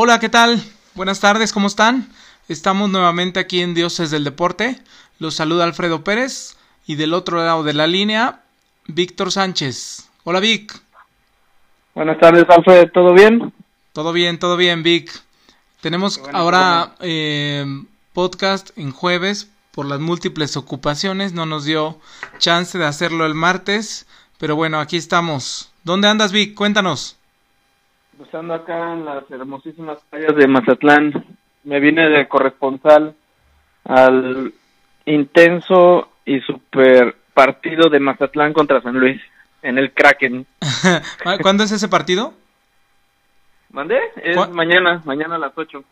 Hola, ¿qué tal? Buenas tardes, ¿cómo están? Estamos nuevamente aquí en Dioses del Deporte. Los saluda Alfredo Pérez y del otro lado de la línea, Víctor Sánchez. Hola, Vic. Buenas tardes, Alfredo, ¿todo bien? Todo bien, todo bien, Vic. Tenemos ahora eh, podcast en jueves por las múltiples ocupaciones. No nos dio chance de hacerlo el martes, pero bueno, aquí estamos. ¿Dónde andas, Vic? Cuéntanos. Pues ando acá en las hermosísimas playas de Mazatlán. Me vine de corresponsal al intenso y super partido de Mazatlán contra San Luis en el Kraken. ¿Cuándo es ese partido? ¿Mandé? Es mañana, mañana a las 8.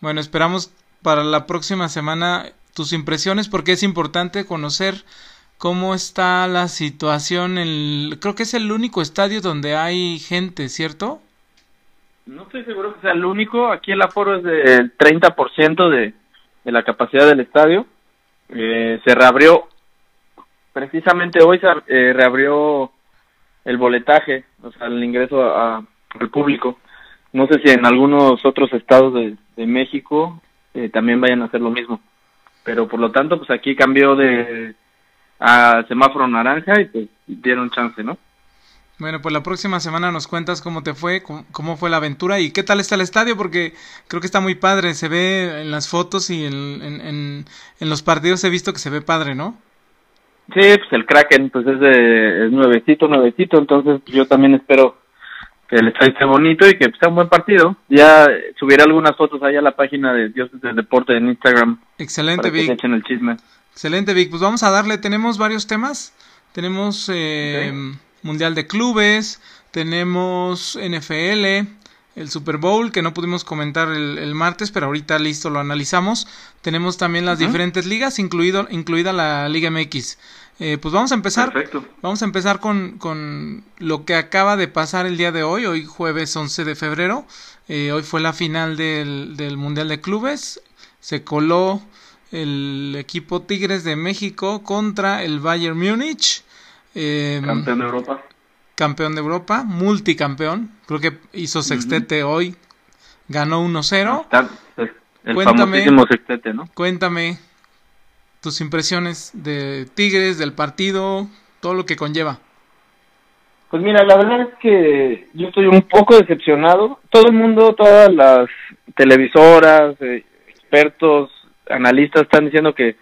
Bueno, esperamos para la próxima semana tus impresiones porque es importante conocer cómo está la situación. En creo que es el único estadio donde hay gente, ¿cierto? No estoy seguro que sea el único. Aquí el aforo es del 30% de, de la capacidad del estadio. Eh, se reabrió, precisamente hoy se eh, reabrió el boletaje, o sea, el ingreso al público. No sé si en algunos otros estados de, de México eh, también vayan a hacer lo mismo. Pero por lo tanto, pues aquí cambió de a semáforo naranja y pues dieron chance, ¿no? Bueno, pues la próxima semana nos cuentas cómo te fue, cómo, fue la aventura y qué tal está el estadio, porque creo que está muy padre, se ve en las fotos y en, en, en, los partidos he visto que se ve padre, ¿no? Sí, pues el Kraken pues es, de, es nuevecito, nuevecito, entonces yo también espero que el estadio esté bonito y que sea un buen partido. Ya subiré algunas fotos ahí a la página de Dioses del Deporte en Instagram. Excelente, Vic. echen el chisme. Excelente, Vic. Pues vamos a darle, tenemos varios temas. Tenemos... Eh, Mundial de Clubes, tenemos NFL, el Super Bowl, que no pudimos comentar el, martes, pero ahorita listo lo analizamos. Tenemos también las diferentes ligas, incluido, incluida la Liga MX. Eh, pues vamos a empezar. Vamos a empezar con, con, lo que acaba de pasar el día de hoy, hoy jueves 11 de febrero. Eh, hoy fue la final del, del Mundial de Clubes. Se coló el equipo Tigres de México contra el Bayern Múnich. Em, campeón de Europa. Campeón de Europa, multicampeón. Creo que hizo sextete hoy. Ganó 1-0. El cuéntame, sextete, ¿no? Cuéntame tus impresiones de Tigres, del partido, todo lo que conlleva. Pues mira, la verdad es que yo estoy un poco decepcionado. Todo el mundo, todas las televisoras, eh, expertos, analistas están diciendo que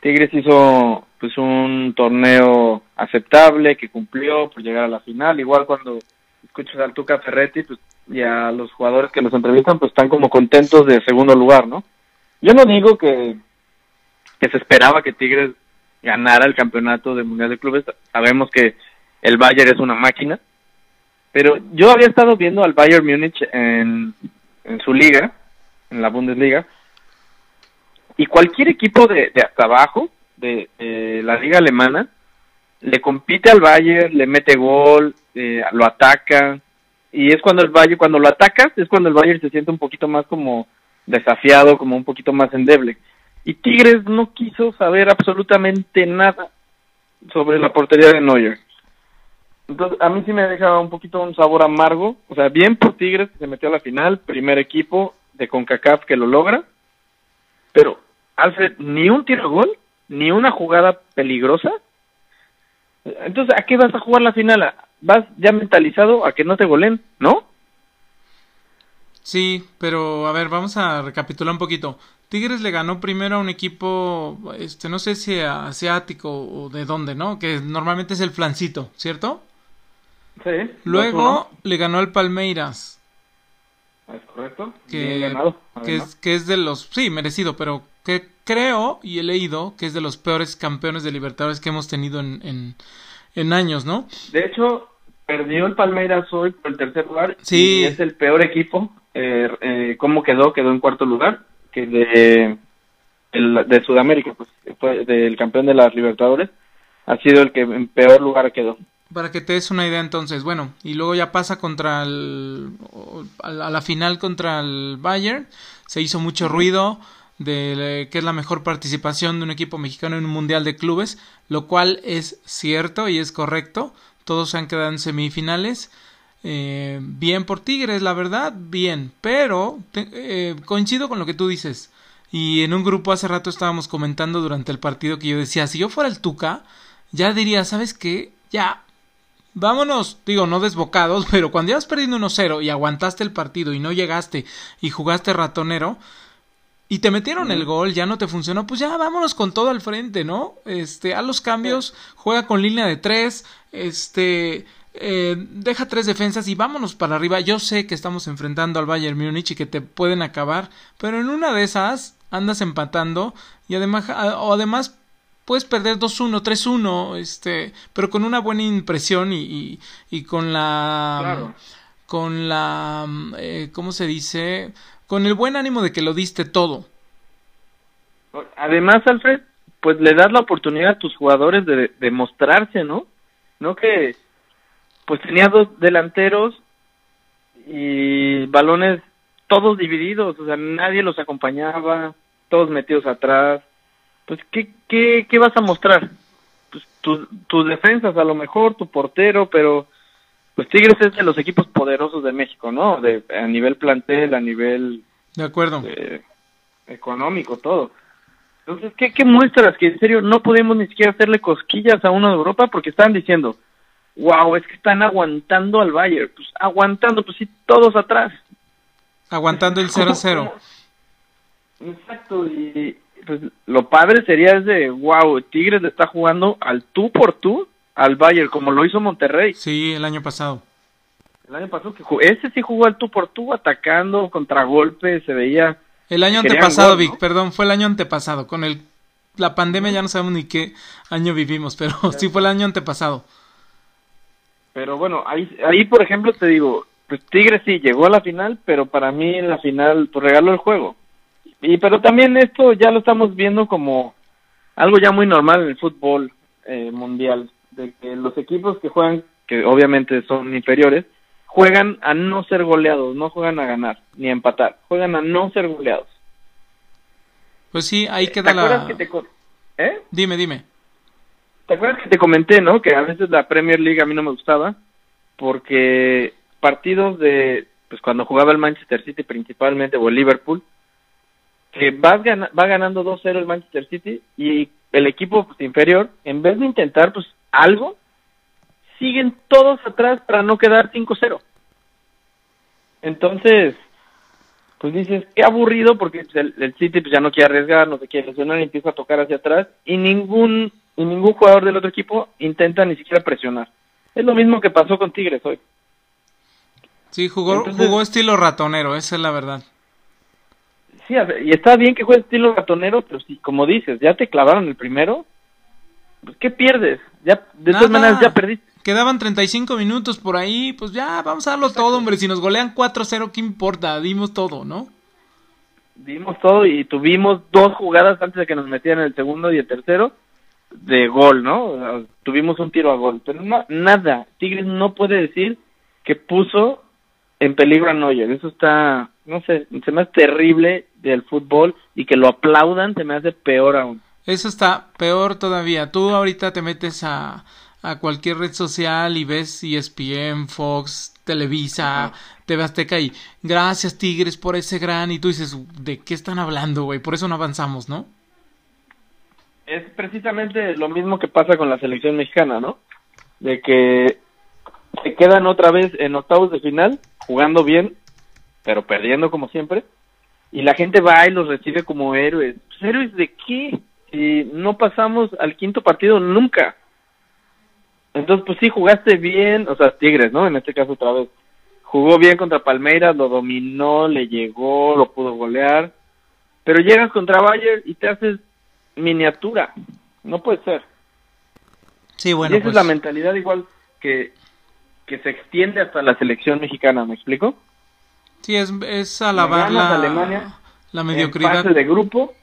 Tigres hizo pues un torneo aceptable que cumplió por llegar a la final. Igual cuando escuchas al Tuca Ferretti pues, y a los jugadores que los entrevistan, pues están como contentos de segundo lugar, ¿no? Yo no digo que, que se esperaba que Tigres ganara el campeonato de Mundial de Clubes. Sabemos que el Bayern es una máquina. Pero yo había estado viendo al Bayern Múnich en, en su liga, en la Bundesliga, y cualquier equipo de, de hasta abajo, de, la liga alemana, le compite al Bayern, le mete gol, eh, lo ataca, y es cuando el Bayern, cuando lo atacas, es cuando el Bayern se siente un poquito más como desafiado, como un poquito más endeble. Y Tigres no quiso saber absolutamente nada sobre la portería de Neuer. Entonces, a mí sí me deja un poquito un sabor amargo. O sea, bien por Tigres se metió a la final, primer equipo de CONCACAF que lo logra. Pero, Alfred, ni un tiro gol ni una jugada peligrosa. Entonces, ¿a qué vas a jugar la final? ¿Vas ya mentalizado a que no te golen, no? Sí, pero a ver, vamos a recapitular un poquito. Tigres le ganó primero a un equipo, este, no sé si asiático o de dónde, ¿no? Que normalmente es el flancito, ¿cierto? Sí. Luego le ganó al Palmeiras. Es correcto. Que, que, es, que es de los, sí, merecido, pero que creo y he leído que es de los peores campeones de Libertadores que hemos tenido en, en, años, ¿no? De hecho, perdió el Palmeiras hoy por el tercer lugar. Sí. Y es el peor equipo. Eh, eh, ¿Cómo quedó? Quedó en cuarto lugar. Que de, de Sudamérica, pues fue del campeón de las Libertadores. Ha sido el que en peor lugar quedó. Para que te des una idea entonces, bueno, y luego ya pasa contra el, a la final contra el Bayern, se hizo mucho ruido, de que es la mejor participación de un equipo mexicano en un mundial de clubes, lo cual es cierto y es correcto. Todos se han quedado en semifinales. Eh, bien por Tigres, la verdad, bien. Pero eh, coincido con lo que tú dices. Y en un grupo hace rato estábamos comentando durante el partido que yo decía, si yo fuera el Tuca, ya diría, ¿sabes qué? Ya, vámonos, digo, no desbocados, pero cuando ya has perdido 1-0 y aguantaste el partido y no llegaste y jugaste ratonero y te metieron el gol, ya no te funcionó, pues ya vámonos con todo al frente, ¿no? Este, a los cambios, juega con línea de tres, este, eh, deja tres defensas y vámonos para arriba. Yo sé que estamos enfrentando al Bayern Múnich y que te pueden acabar, pero en una de esas andas empatando y además, o además puedes perder 2-1, 3-1, este, pero con una buena impresión y, y, con la, con la, eh, ¿cómo se dice? Con el buen ánimo de que lo diste todo. Además, Alfred, pues le das la oportunidad a tus jugadores de, de mostrarse, ¿no? No que, pues tenía dos delanteros y balones todos divididos, o sea, nadie los acompañaba, todos metidos atrás pues ¿qué, qué, qué vas a mostrar? Pues tus, defensas a lo mejor, tu portero, pero pues Tigres es de los equipos poderosos de México, ¿no? De, a nivel plantel, a nivel... De acuerdo. económico, todo. Entonces, ¿qué, ¿qué muestras? Que en serio no podemos ni siquiera hacerle cosquillas a uno de Europa porque están diciendo, wow, es que están aguantando al Bayern. Pues aguantando, pues sí, todos atrás. Aguantando el 0-0. Exacto, y, pues lo padre sería es de, wow, Tigres le está jugando al tú por tú al Bayern, como lo hizo Monterrey. Sí, el año pasado. El año pasado, que ese sí jugó al tú por tú, atacando, contragolpe, se veía... El año antepasado, Vic, perdón, fue el año antepasado. Con el, la pandemia ya no sabemos ni qué año vivimos, pero sí fue el año antepasado. Pero bueno, ahí, ahí por ejemplo te digo, pues Tigres sí llegó a la final, pero para mí en la final, pues regaló el juego. Y pero también esto ya lo estamos viendo como algo ya muy normal en el fútbol eh, mundial, de que los equipos que juegan, que obviamente son inferiores, juegan a no ser goleados, no juegan a ganar ni a empatar, juegan a no ser goleados. Pues sí, ahí queda la... Que te... ¿Eh? Dime, dime. ¿Te acuerdas que te comenté, no? Que a veces la Premier League a mí no me gustaba porque partidos de, pues cuando jugaba el Manchester City principalmente o el Liverpool, que va, va ganando 2-0 el Manchester City y el equipo pues, inferior, en vez de intentar pues algo, siguen todos atrás para no quedar 5-0. Entonces, pues dices, qué aburrido porque pues, el, City pues, ya no quiere arriesgar, no se quiere lesionar y empieza a tocar hacia atrás y ningún, y ningún jugador del otro equipo intenta ni siquiera presionar. Es lo mismo que pasó con Tigres hoy. Sí, jugó, jugó estilo ratonero, esa es la verdad. Sí, y está bien que juegue estilo ratonero, pero si, como dices, ya te clavaron el primero, pues ¿qué pierdes? Ya, de todas maneras ya perdiste. Quedaban 35 minutos por ahí, pues ya, vamos a darlo todo, hombre. Si nos golean 4-0, ¿qué importa? Dimos todo, ¿no? Dimos todo y tuvimos dos jugadas antes de que nos metieran el segundo y el tercero de gol, ¿no? tuvimos un tiro a gol, pero no, nada. Tigres no puede decir que puso en peligro a Neuer. Eso está, no sé, se me hace terrible del fútbol y que lo aplaudan se me hace peor aún. Eso está peor todavía. Tú ahorita te metes a, a cualquier red social y ves ESPN, Fox, Televisa, TV Azteca y gracias Tigres por ese gran y tú dices, ¿de qué están hablando, güey? Por eso no avanzamos, ¿no? Es precisamente lo mismo que pasa con la selección mexicana, ¿no? De que se quedan otra vez en octavos de final, jugando bien, pero perdiendo como siempre, y la gente va y los recibe como héroes. Pues, ¿Héroes de qué? Si no pasamos al quinto partido nunca. Entonces, pues sí, jugaste bien, o sea, Tigres, ¿no? En este caso otra vez. Jugó bien contra Palmeiras, lo dominó, le llegó, lo pudo golear. Pero llegas contra Bayern y te haces miniatura. No puede ser. Sí, bueno. Y esa es la pues mentalidad igual que que se extiende hasta la selección mexicana, ¿me explico? Sí, es, es alabar la, Alemania, la mediocridad. de grupo,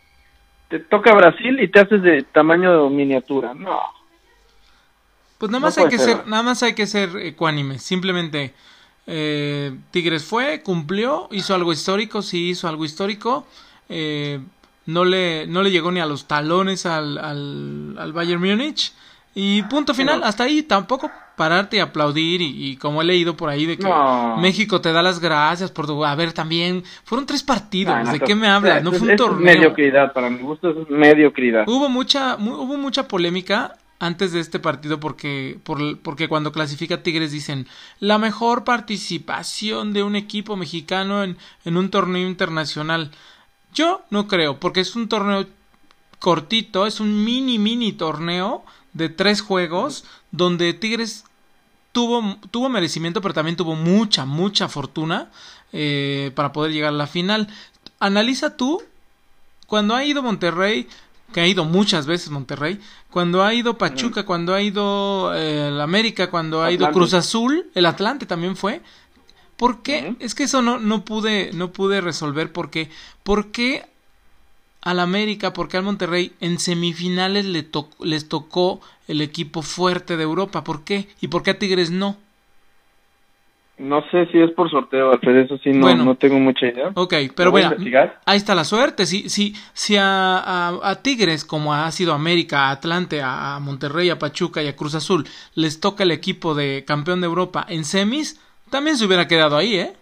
te toca Brasil y te haces de tamaño de miniatura. No. Pues nada más hay que ser, nada más hay que ser ecuánime, simplemente eh, Tigres fue, cumplió, hizo algo histórico, sí hizo algo histórico, eh, no le, no le llegó ni a los talones al, al, al Bayern Múnich y punto final, hasta ahí tampoco pararte y aplaudir y, como he leído por ahí de que México te da las gracias por tu... A ver, también fueron tres partidos, ¿de qué me hablas? No fue un torneo. Es mediocridad, para mi gusto es mediocridad. Hubo mucha, hubo mucha polémica antes de este partido porque, por, porque cuando clasifica Tigres dicen la mejor participación de un equipo mexicano en, en un torneo internacional. Yo no creo, porque es un torneo cortito, es un mini mini torneo de tres juegos donde Tigres tuvo, tuvo merecimiento, pero también tuvo mucha, mucha fortuna eh, para poder llegar a la final. Analiza tú, cuando ha ido Monterrey, que ha ido muchas veces Monterrey, cuando ha ido Pachuca, cuando ha ido eh, el América, cuando ha ido Cruz Azul, el Atlante también fue. ¿Por qué? Es que eso no, no pude, no pude resolver por qué. ¿Por qué al América, porque al Monterrey en semifinales le les tocó el equipo fuerte de Europa. ¿Por qué? ¿Y por qué a Tigres no? No sé si es por sorteo, pero eso sí no, no tengo mucha idea. Ok, pero bueno, ahí está la suerte. Si, si, si a, a, Tigres, como ha sido América, a Atlante, a, a, Monterrey, a Pachuca y a Cruz Azul, les toca el equipo de campeón de Europa en semis, también se hubiera quedado ahí, ¿eh?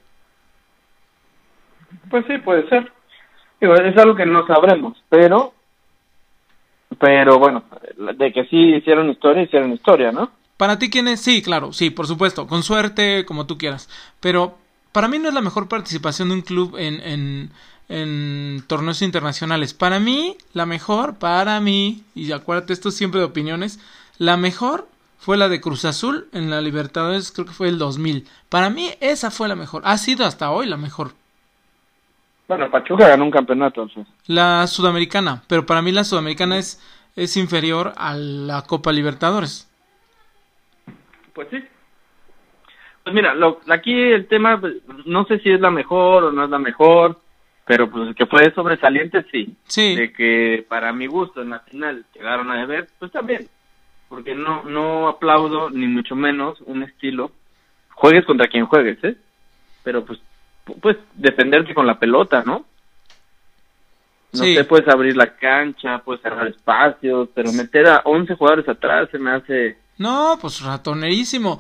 Pues sí, puede ser es algo que no sabremos, pero, pero bueno, de que sí hicieron historia, hicieron historia, ¿no? Para ti, ¿quién es? Sí, claro, sí, por supuesto, con suerte, como tú quieras. Pero para mí no es la mejor participación de un club en, en, en torneos internacionales. Para mí, la mejor, para mí, y acuérdate, esto es siempre de opiniones, la mejor fue la de Cruz Azul en la Libertadores, creo que fue el 2000. Para mí, esa fue la mejor. Ha sido hasta hoy la mejor. Bueno, Pachuca ganó un campeonato. La sudamericana, pero para mí la sudamericana es, es inferior a la Copa Libertadores. Pues sí. Pues mira, lo, aquí el tema, pues, no sé si es la mejor o no es la mejor, pero pues que fue sobresaliente, sí. Sí. De que para mi gusto en la final llegaron a deber, pues también. Porque no, no aplaudo, ni mucho menos, un estilo. Juegues contra quien juegues, ¿eh? Pero pues pues defenderte con la pelota, ¿no? No te puedes abrir la cancha, puedes cerrar espacios, pero meter a 11 jugadores atrás se me hace... No, pues ratonerísimo.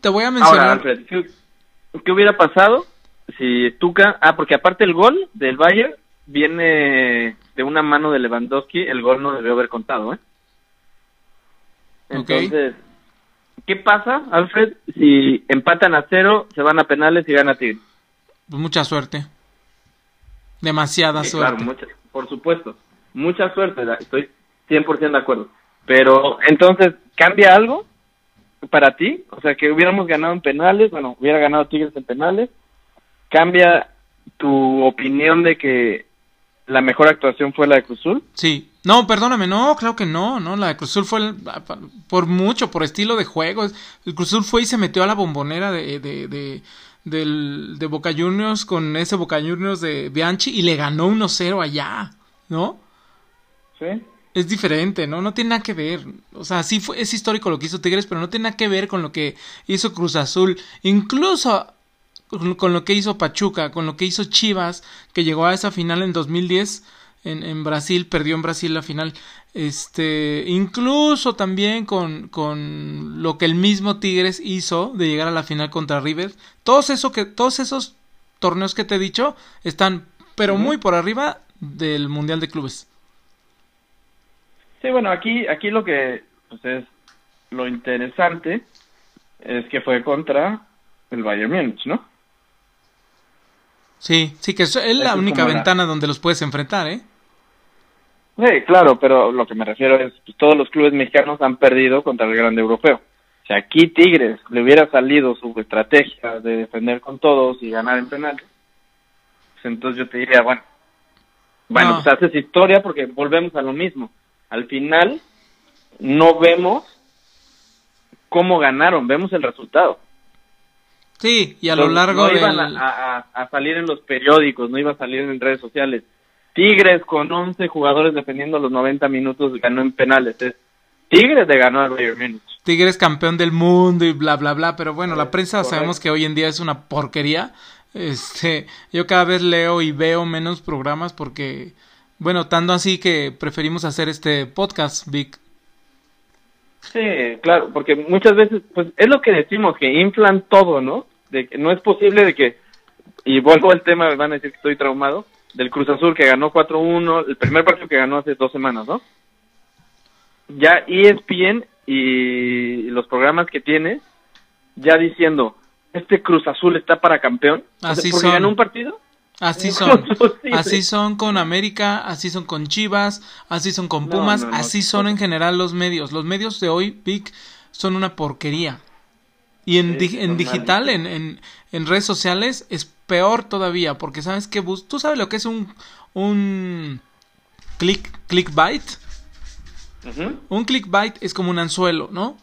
Te voy a mencionar... Ahora, ¿qué, hubiera pasado si Tuca... Ah, porque aparte el gol del Bayern viene de una mano de Lewandowski, el gol no debió haber contado, ¿eh? Entonces, ¿Qué pasa, Alfred, si empatan a cero, se van a penales y gana Tigre? Pues mucha suerte. Demasiada suerte. Claro, por supuesto. Mucha suerte, estoy 100% de acuerdo. Pero entonces, ¿cambia algo para ti? O sea, que hubiéramos ganado en penales, bueno, hubiera ganado Tigres en penales. ¿Cambia tu opinión de que la mejor actuación fue la de Cruzul? Sí, no, perdóname, no, claro que no, no, la de Cruzul fue por mucho, por estilo de juego. El Cruzul fue y se metió a la bombonera de, de, de, del, de Boca Juniors con ese Boca Juniors de Bianchi y le ganó 1-0 allá, ¿no? Sí. Es diferente, ¿no? No tiene nada que ver. O sea, sí fue, es histórico lo que hizo Tigres, pero no tiene nada que ver con lo que hizo Cruz Azul. Incluso con lo que hizo Pachuca, con lo que hizo Chivas, que llegó a esa final en 2010 en, en Brasil, perdió en Brasil la final. Este, incluso también con, con lo que el mismo Tigres hizo de llegar a la final contra River. Todos, eso que, todos esos torneos que te he dicho están, pero muy por arriba del Mundial de Clubes. Sí, bueno, aquí, aquí lo que pues es lo interesante es que fue contra el Bayern Múnich, ¿no? Sí, sí, que es, la única ventana donde los puedes enfrentar, ¿eh? Sí, claro, pero lo que me refiero es que pues, todos los clubes mexicanos han perdido contra el grande europeo. Si aquí Tigres le hubiera salido su estrategia de defender con todos y ganar en penales, pues entonces yo te diría, bueno, bueno, pues haces historia porque volvemos a lo mismo. Al final no vemos cómo ganaron, vemos el resultado. Sí, y a lo largo no iban a, a, salir en los periódicos, no iba a salir en redes sociales. Tigres con 11 jugadores defendiendo los 90 minutos ganó en penales. Es Tigres de ganó al Bayern Múnich. Tigres campeón del mundo y bla bla bla, pero bueno, la prensa sabemos que hoy en día es una porquería. Este, yo cada vez leo y veo menos programas porque bueno, tanto así que preferimos hacer este podcast, Vic. Sí, claro, porque muchas veces, pues es lo que decimos, que inflan todo, ¿no? De que no es posible de que, y vuelvo al tema, me van a decir que estoy traumado, del Cruz Azul que ganó 4-1, el primer partido que ganó hace dos semanas, ¿no? Ya ESPN y los programas que tiene, ya diciendo, este Cruz Azul está para campeón, Así porque son. ganó un partido. Así ¿Cómo son. Así son con América, así son con Chivas, así son con Pumas, no, no, así sí, son en general los medios. Los medios de hoy, Vic, son una porquería. Y en, di- digital, en, en, en redes sociales, es peor todavía, porque sabes que bus- tú sabes lo que es un, un click, clickbait. Ujú. Un clickbait es como un anzuelo, ¿no?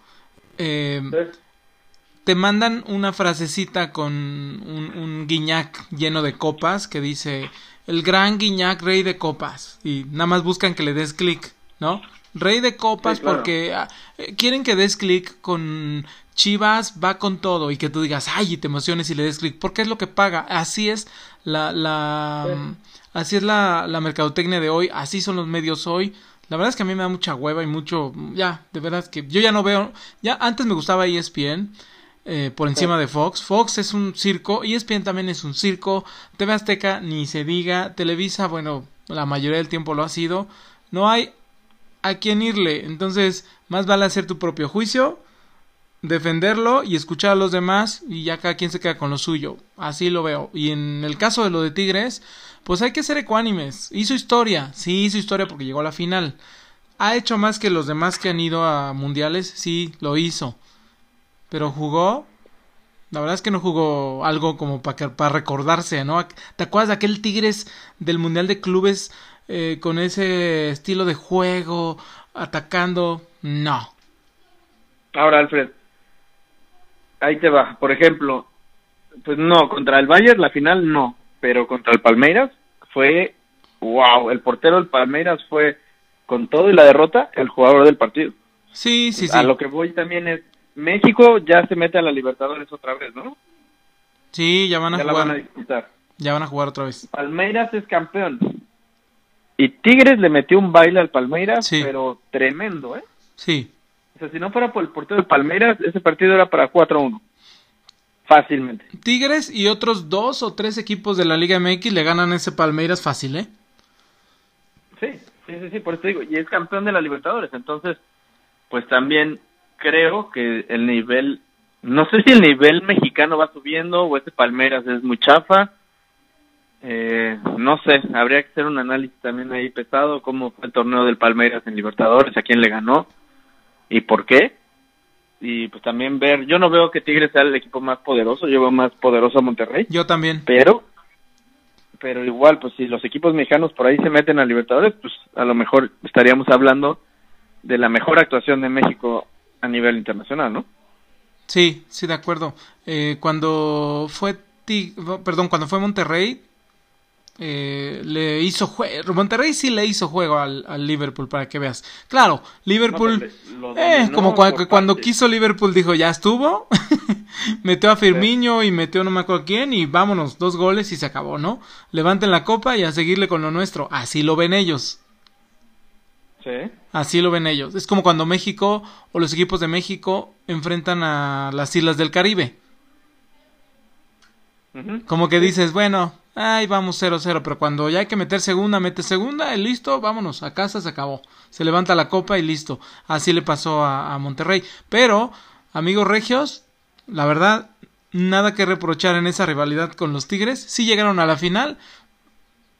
Eh, Sí. Te mandan una frasecita con un, un guiñac lleno de copas que dice el gran guiñac rey de copas y nada más buscan que le des clic, ¿no? Rey de copas Sí, claro. porque ah, eh, quieren que des clic con Chivas va con todo y que tú digas ay y te emociones y le des clic porque es lo que paga así es la la Sí. así es la, la mercadotecnia de hoy así son los medios hoy la verdad es que a mí me da mucha hueva y mucho ya de verdad que yo ya no veo ya antes me gustaba ESPN eh, por encima de Fox. Fox es un circo, E ESPN también es un circo, TV Azteca ni se diga, Televisa, bueno, la mayoría del tiempo lo ha sido. No hay a quién irle, entonces más vale hacer tu propio juicio, defenderlo y escuchar a los demás y ya cada quien se queda con lo suyo. Así lo veo. Y en el caso de lo de Tigres, pues hay que ser ecuánimes. Hizo historia, sí hizo historia porque llegó a la final. ¿Ha hecho más que los demás que han ido a mundiales? Sí, lo hizo pero jugó. La verdad es que no jugó algo como para para recordarse, ¿no? ¿Te acuerdas de aquel Tigres del Mundial de Clubes eh, con ese estilo de juego, atacando? No. Ahora, Alfred, ahí te va. Por ejemplo, pues no, contra el Bayern la final no, pero contra el Palmeiras fue, wow, el portero del Palmeiras fue, con todo y la derrota, el jugador del partido. Sí, sí, sí. A lo que voy también es, México ya se mete a la Libertadores otra vez, ¿no? Sí, ya van a Ya la van a jugar. disputar. Ya van a jugar otra vez. Palmeiras es campeón. Y Tigres le metió un baile al Palmeiras, Sí. pero tremendo, ¿eh? Sí. O sea, si no fuera por el portero del Palmeiras, ese partido era para 4-1. Fácilmente. Tigres y otros dos o tres equipos de la Liga MX le ganan ese Palmeiras fácil, ¿eh? Sí, sí, sí, sí, por eso digo, y es campeón de la Libertadores, entonces, pues también creo que el nivel, no sé si el nivel mexicano va subiendo o este Palmeiras es muy chafa, eh, no sé, habría que hacer un análisis también ahí pesado, cómo fue el torneo del Palmeiras en Libertadores, a quién le ganó y por qué, y pues también ver, yo no veo que Tigres sea el equipo más poderoso, yo veo más poderoso a Monterrey, Yo también. pero pero igual pues si los equipos mexicanos por ahí se meten a Libertadores pues a lo mejor estaríamos hablando de la mejor actuación de México a nivel internacional no Sí, sí, de acuerdo. Eh, cuando fue Ti- perdón, cuando fue Monterrey, eh, le hizo juego. Monterrey sí le hizo juego al, al Liverpool, para que veas. Claro, Liverpool, No, eh, como cuando quiso Liverpool dijo, ya estuvo. metió a Firmino y metió no me acuerdo quién y vámonos, dos goles y se acabó, ¿no? Levanten la copa y a seguirle con lo nuestro. Así lo ven ellos. Sí Así lo ven ellos. Es como cuando México o los equipos de México enfrentan a las islas del Caribe. Como que dices, bueno, ay, vamos 0-0, pero cuando ya hay que meter segunda, mete segunda y listo, vámonos, a casa se acabó. Se levanta la copa y listo. Así le pasó a, a Monterrey. Pero, amigos regios, la verdad, nada que reprochar en esa rivalidad con los Tigres. Sí llegaron a la final,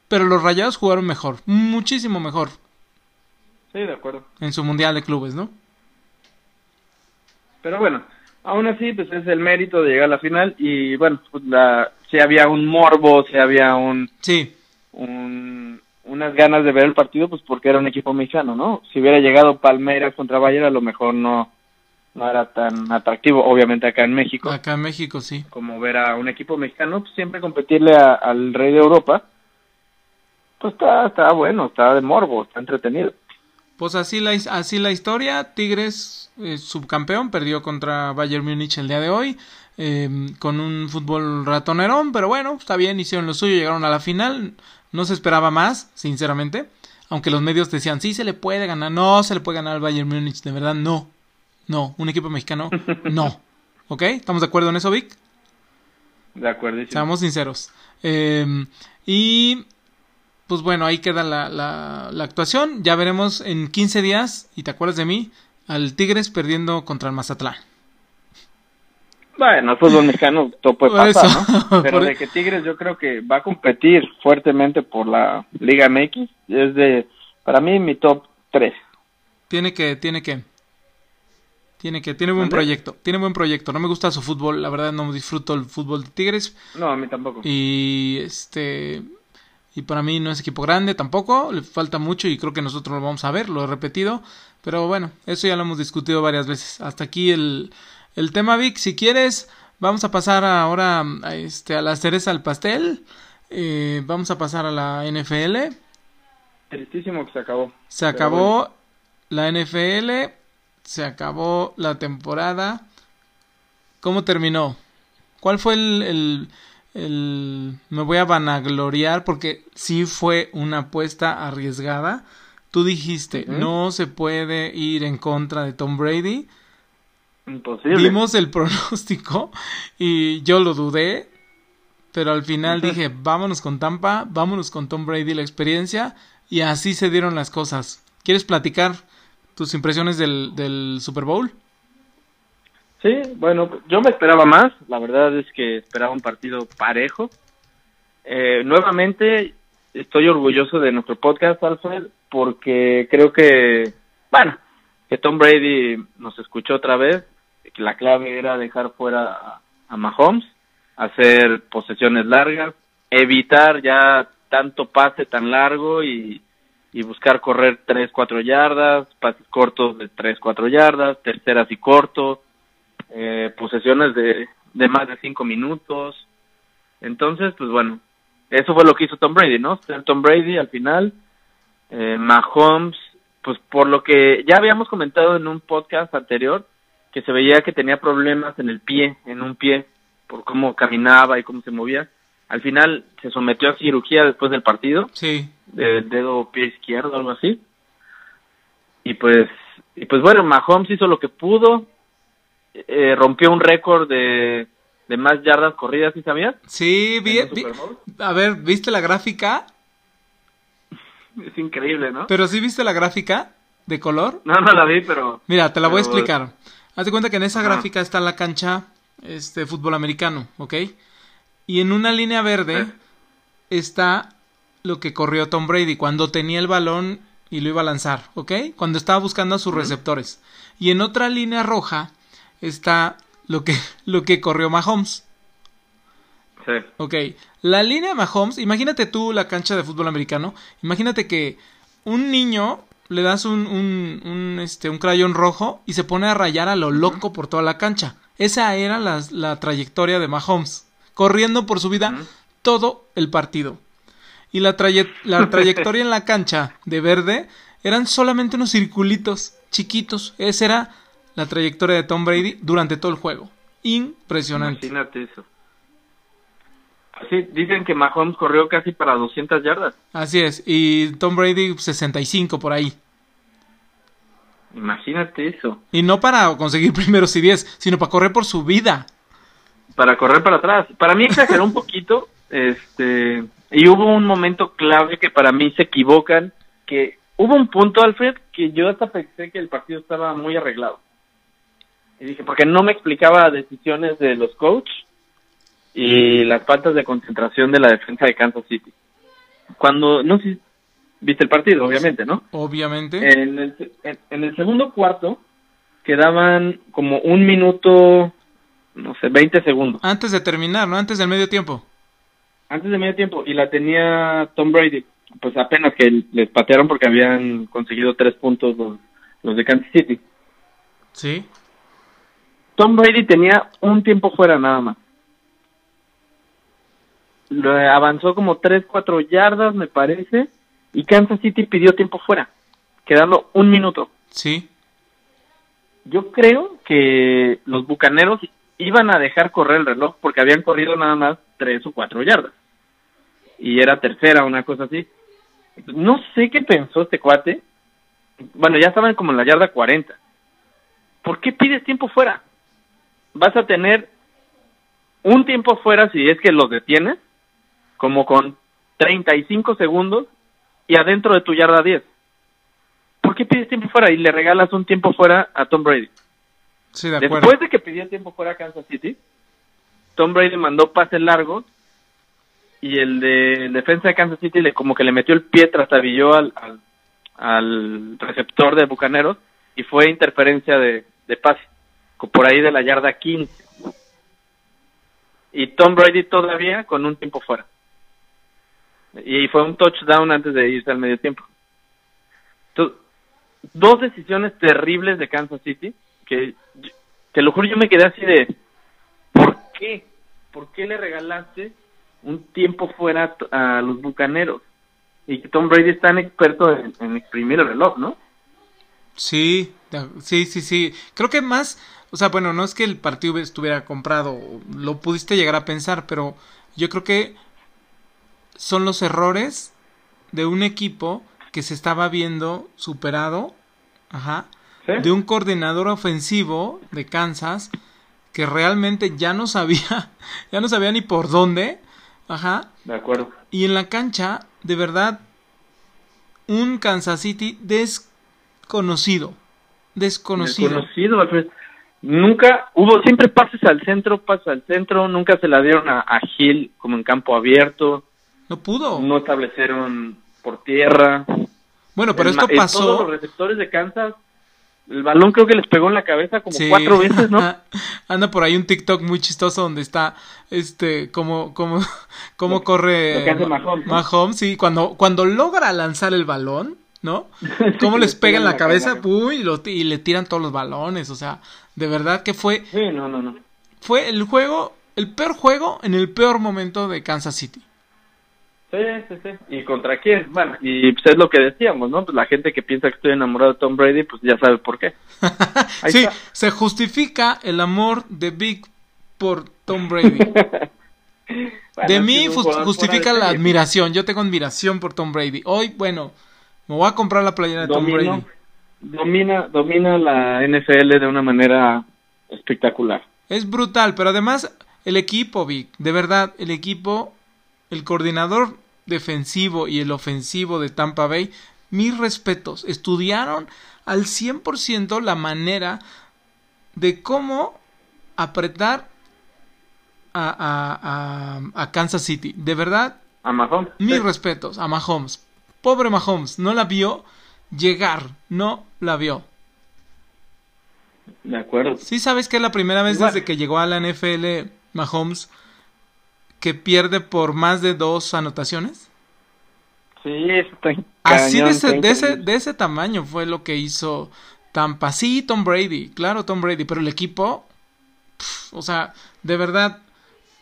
pero los Rayados jugaron mejor, muchísimo mejor sí de acuerdo en su Mundial de Clubes, ¿no? pero bueno aún así pues es el mérito de llegar a la final y bueno pues la si había un morbo si había un Sí, un, unas ganas de ver el partido, pues porque era un equipo mexicano, ¿no? Si hubiera llegado Palmeiras contra Bayern, a lo mejor no, no era tan atractivo, obviamente acá en México, acá en México sí. como ver a un equipo mexicano, pues siempre competirle a- al rey de Europa, pues está, está bueno, está de morbo, está entretenido. Pues así la, así la historia. Tigres, eh, subcampeón, perdió contra Bayern Múnich el día de hoy. eh, con un fútbol ratonerón, pero bueno, está bien, hicieron lo suyo, llegaron a la final. No se esperaba más, sinceramente. Aunque los medios decían, sí se le puede ganar, no se le puede ganar al Bayern Múnich, de verdad no. No, un equipo mexicano, no. ¿Ok? ¿Estamos de acuerdo en eso, Vic? De acuerdo. Seamos sinceros. Em, y pues bueno, ahí queda la, la, la, actuación. Ya veremos en 15 días, y te acuerdas de mí, al Tigres perdiendo contra el Mazatlán. Bueno, el fútbol mexicano todo puede pasar, ¿no? Pero de que Tigres yo creo que va a competir fuertemente por la Liga MX. Es de, para mí, mi top 3. Tiene que, tiene que. Tiene que, tiene buen proyecto, tiene buen proyecto. No me gusta su fútbol, la verdad no disfruto el fútbol de Tigres. No, a mí tampoco. Y este, y para mí no es equipo grande tampoco, le falta mucho y creo que nosotros lo vamos a ver, lo he repetido, pero bueno, eso ya lo hemos discutido varias veces. Hasta aquí el, el tema Vic, si quieres, vamos a pasar ahora a, este, a la cereza al pastel, eh, vamos a pasar a la NFL. Tristísimo que se acabó. Se acabó la NFL, se acabó la temporada. ¿Cómo terminó? ¿Cuál fue el el, me voy a vanagloriar porque sí fue una apuesta arriesgada. Tú dijiste, no se puede ir en contra de Tom Brady. Imposible. Vimos el pronóstico y yo lo dudé, pero al final dije, vámonos con Tampa, vámonos con Tom Brady, la experiencia, y así se dieron las cosas. ¿Quieres platicar tus impresiones del, del Super Bowl? Sí, bueno, yo me esperaba más, la verdad es que esperaba un partido parejo. Eh, nuevamente estoy orgulloso de nuestro podcast, Alfred, porque creo que, bueno, que Tom Brady nos escuchó otra vez, que la clave era dejar fuera a, Mahomes, hacer posesiones largas, evitar ya tanto pase tan largo y, y buscar correr 3, 4 yardas, pases cortos de 3, 4 yardas, terceras y cortos, eh, posesiones de, de más de cinco minutos. Entonces, pues bueno, eso fue lo que hizo Tom Brady, ¿no? Tom Brady al final, eh, Mahomes, pues por lo que ya habíamos comentado en un podcast anterior, que se veía que tenía problemas en el pie, en un pie, por cómo caminaba y cómo se movía. Al final se sometió a cirugía después del partido. Sí. Del dedo pie izquierdo, algo así. Y pues, y pues bueno, Mahomes hizo lo que pudo, eh, rompió un récord de, de más yardas corridas, ¿sí sabías? Sí, vi, a ver, ¿viste la gráfica? Es increíble, ¿no? Pero sí viste la gráfica de color. No, no la vi, pero... Mira, te la voy a explicar. Haz de cuenta que en esa gráfica está la cancha este fútbol americano, ¿ok? Y en una línea verde está lo que corrió Tom Brady cuando tenía el balón y lo iba a lanzar, ¿ok? Cuando estaba buscando a sus receptores. Y en otra línea roja está lo que, lo que corrió Mahomes. Sí. Ok, la línea de Mahomes, imagínate tú la cancha de fútbol americano, imagínate que un niño le das un, un, un, este, un crayón rojo y se pone a rayar a lo loco por toda la cancha. Esa era la, la trayectoria de Mahomes, corriendo por su vida todo el partido. Y la, la trayectoria en la cancha de verde eran solamente unos circulitos chiquitos. Esa era la trayectoria de Tom Brady durante todo el juego. Impresionante. Imagínate eso. Sí, dicen que Mahomes corrió casi para 200 yardas. Así es, y Tom Brady 65 por ahí. Imagínate eso. Y no para conseguir primeros y 10, sino para correr por su vida. Para correr para atrás. Para mí exageró un poquito, este, y hubo un momento clave que para mí se equivocan, que hubo un punto, Alfred, que yo hasta pensé que el partido estaba muy arreglado. Y dije, porque no me explicaba decisiones de los coach y las faltas de concentración de la defensa de Kansas City. Cuando, no sé, viste el partido, obviamente, ¿no? Obviamente. En el, en, el segundo cuarto quedaban como un minuto, no sé, 20 segundos. Antes de terminar, ¿no? Antes del medio tiempo. Antes del medio tiempo. Y la tenía Tom Brady. Pues apenas que les patearon porque habían conseguido tres puntos los, los de Kansas City. Sí. Tom Brady tenía un tiempo fuera nada más. Lo avanzó como 3, 4 yardas, me parece, y Kansas City pidió tiempo fuera, quedando un minuto. Sí. Yo creo que los bucaneros iban a dejar correr el reloj porque habían corrido nada más 3 o 4 yardas. Y era tercera, una cosa así. No sé qué pensó este cuate. Bueno, ya estaban como en la yarda 40 ¿por qué pides tiempo fuera? Vas a tener un tiempo fuera si es que los detienes, como con 35 segundos y adentro de tu yarda 10. ¿Por qué pides tiempo fuera y le regalas un tiempo fuera a Tom Brady? Sí, de acuerdo. Después de que pidió tiempo fuera a Kansas City, Tom Brady mandó pases largos y el de defensa de Kansas City le como que le metió el pie, trastabilló al, al, al receptor de Bucaneros y fue interferencia de, de pase, por ahí de la yarda 15. Y Tom Brady todavía con un tiempo fuera. Y fue un touchdown antes de irse al medio tiempo. Entonces, dos decisiones terribles de Kansas City que te lo juro yo me quedé así de ¿por qué? ¿Por qué le regalaste un tiempo fuera a los bucaneros? Y que Tom Brady es tan experto en, en exprimir el reloj, ¿no? Sí, sí, sí, sí. Creo que más, o sea, bueno, no es que el partido estuviera comprado, lo pudiste llegar a pensar, pero yo creo que son los errores de un equipo que se estaba viendo superado, ajá, ¿Sí? de un coordinador ofensivo de Kansas que realmente ya no sabía, ya no sabía ni por dónde, ajá, De acuerdo. y en la cancha, de verdad, un Kansas City desconocido, desconocido. Desconocido, Alfred. Nunca hubo, siempre pases al centro, pases al centro, nunca se la dieron a, a Gil como en campo abierto, No pudo. no establecieron por tierra. bueno, pero El esto Todos pasó. los receptores de Kansas, el balón creo que les pegó en la cabeza como Sí. cuatro veces, ¿no? Anda por ahí un TikTok muy chistoso donde está este como como cómo corre lo que hace Mahomes, ¿no? Mahomes, sí, cuando cuando logra lanzar el balón, ¿no? Cómo les pega en la cabeza, uy, y, lo- y le tiran todos los balones, o sea, de verdad que fue Sí, no, no, no. fue el juego, el peor juego en el peor momento de Kansas City. Sí, sí, sí. ¿Y contra quién? Bueno, y pues es lo que decíamos, ¿no? Pues la gente que piensa que estoy enamorado de Tom Brady, pues ya sabe por qué. Ahí sí, está. se justifica el amor de Big por Tom Brady. Bueno, de mí justifica la serie. admiración. Yo tengo admiración por Tom Brady. Hoy, bueno, me voy a comprar la playera de Tom Brady. Domina, domina la NFL de una manera espectacular. Es brutal, pero además el equipo, Vic, de verdad, el equipo, el coordinador defensivo y el ofensivo de Tampa Bay, mis respetos, estudiaron al 100% la manera de cómo apretar a, a, a, a Kansas City. De verdad, A Mahomes. mis Sí. respetos a Mahomes. Pobre Mahomes, no la vio llegar, no la vio. De acuerdo. Sí, sabes que es la primera vez Igual. desde que llegó a la NFL Mahomes que pierde por más de dos anotaciones. Sí, está Así cañón, de ese, de, ese, de ese tamaño fue lo que hizo Tampa. Sí, Tom Brady, claro, Tom Brady, pero el equipo, o sea, de verdad,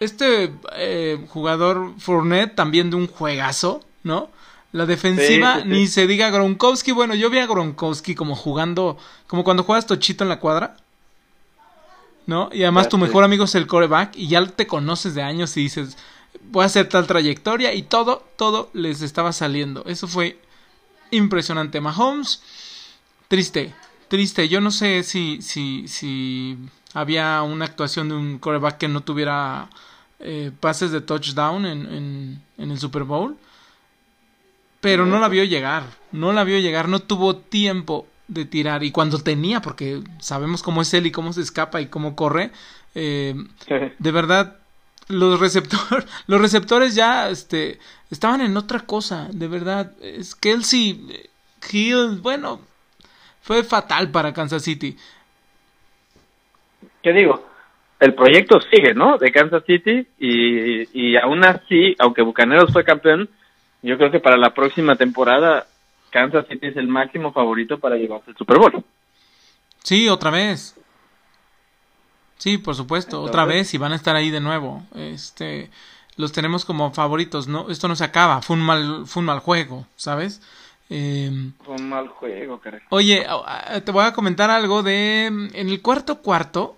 este eh, jugador Fournette también de un juegazo, ¿no? La defensiva, Sí, sí, sí. ni se diga Gronkowski. Bueno, yo vi a Gronkowski como jugando, como cuando juegas tochito en la cuadra. ¿No? Y además Ya tu mejor amigo es el coreback y ya te conoces de años y dices, voy a hacer tal trayectoria y todo, todo les estaba saliendo. Eso fue impresionante. Mahomes, triste, triste. Yo no sé si, si, si había una actuación de un coreback que no tuviera eh, pases de touchdown en, en, en el Super Bowl. Pero no la vio llegar, no la vio llegar, no tuvo tiempo de tirar. Y cuando tenía, porque sabemos cómo es él y cómo se escapa y cómo corre, eh, de verdad, los receptores, los receptores ya este, estaban en otra cosa, de verdad. Es Kelsey, Hill, bueno, fue fatal para Kansas City. ¿Qué digo? El proyecto sigue, ¿no? De Kansas City y, y aún así, aunque Bucaneros fue campeón, yo creo que para la próxima temporada Kansas City es el máximo favorito para llevarse el Super Bowl. Sí, otra vez. Sí, por supuesto, otra vez y van a estar ahí de nuevo. Este, los tenemos como favoritos. No, esto no se acaba. Fue un mal, fue un mal juego, ¿sabes? Eh, Fue un mal juego, caray. Oye, te voy a comentar algo de... En el cuarto cuarto,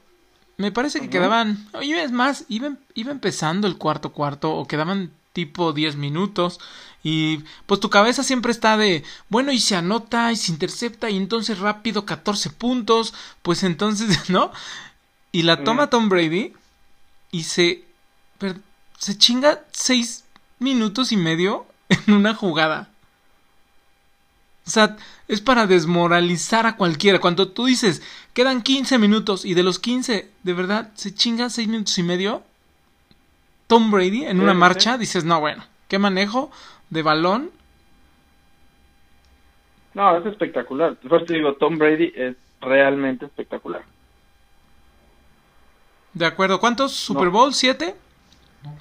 me parece que quedaban... Oye, es más, iba, iba empezando el cuarto cuarto o quedaban tipo 10 minutos. Y pues tu cabeza siempre está de, bueno, y se anota y se intercepta y entonces rápido 14 puntos, pues entonces, ¿no? Y la toma Tom Brady y se, se chinga 6 minutos y medio en una jugada. O sea, es para desmoralizar a cualquiera. Cuando tú dices, quedan 15 minutos y de los 15, de verdad, se chinga 6 minutos y medio. Tom Brady en una marcha, dices, no, bueno, qué manejo de balón. No, es espectacular. Por te digo, Tom Brady es realmente espectacular. De acuerdo. ¿Cuántos Super Bowl? ¿Siete?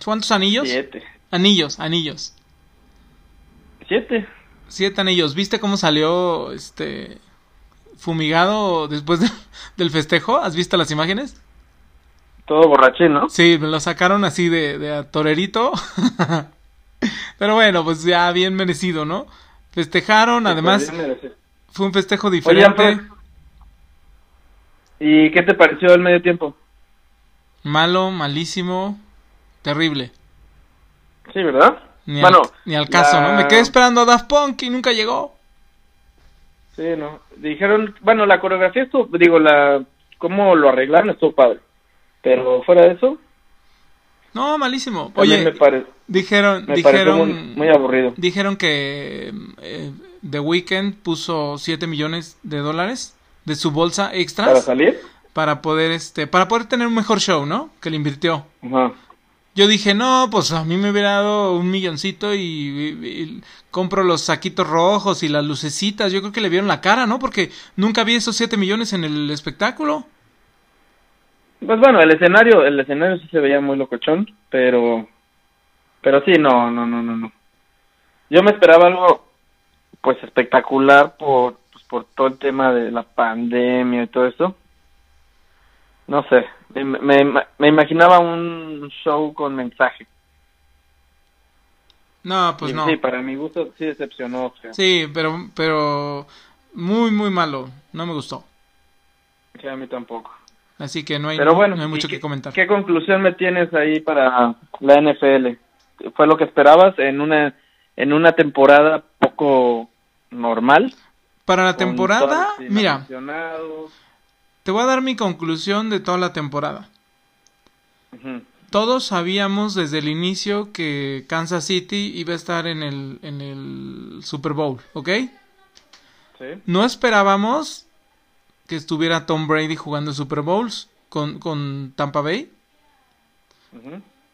¿Cuántos anillos? Siete. Anillos, anillos. Siete. Siete anillos. ¿Viste cómo salió este fumigado después del festejo? ¿Has visto las imágenes? Todo borrachín, ¿no? Sí, me lo sacaron así de, de torerito. Pero bueno, pues ya bien merecido, ¿no? Festejaron, además fue un festejo diferente. ¿Y qué te pareció el medio tiempo? Malo, malísimo, terrible. Sí, ¿verdad? Ni, bueno, al, ni al caso, ¿no? Me quedé esperando a Daft Punk y nunca llegó. Sí, no. Dijeron, bueno, la coreografía estuvo, digo, la cómo lo arreglaron estuvo padre. Pero fuera de eso. No, malísimo. Oye, dijeron, dijeron, muy, aburrido. Dijeron que eh, The Weeknd puso 7 millones de dólares de su bolsa extras. ¿Para salir? Para poder, este, para poder tener un mejor show, ¿no? Que le invirtió. Ajá. Yo dije, no, pues a mí me hubiera dado un milloncito y, compro los saquitos rojos y las lucecitas. Yo creo que le vieron la cara, ¿no? Porque nunca vi esos 7 millones en el espectáculo. Pues bueno, el escenario, el escenario sí se veía muy locochón, pero, pero sí, no, no, no, no, no. Yo me esperaba algo, pues espectacular por, pues, por todo el tema de la pandemia y todo eso. No sé, me, me, imaginaba un show con mensaje. No, pues no. Sí, para mi gusto sí decepcionó. Sí, pero, pero muy, muy malo. No me gustó. Sí, a mí tampoco. Así que no hay, Pero bueno, no hay mucho que comentar. ¿Qué conclusión me tienes ahí para la NFL? ¿Fue lo que esperabas en una, en una temporada poco normal? Para la temporada, mira, te voy a dar mi conclusión de toda la temporada. Todos sabíamos desde el inicio que Kansas City iba a estar en el, en el Super Bowl, ¿ok? Sí. No esperábamos que estuviera Tom Brady jugando Super Bowls con, con Tampa Bay.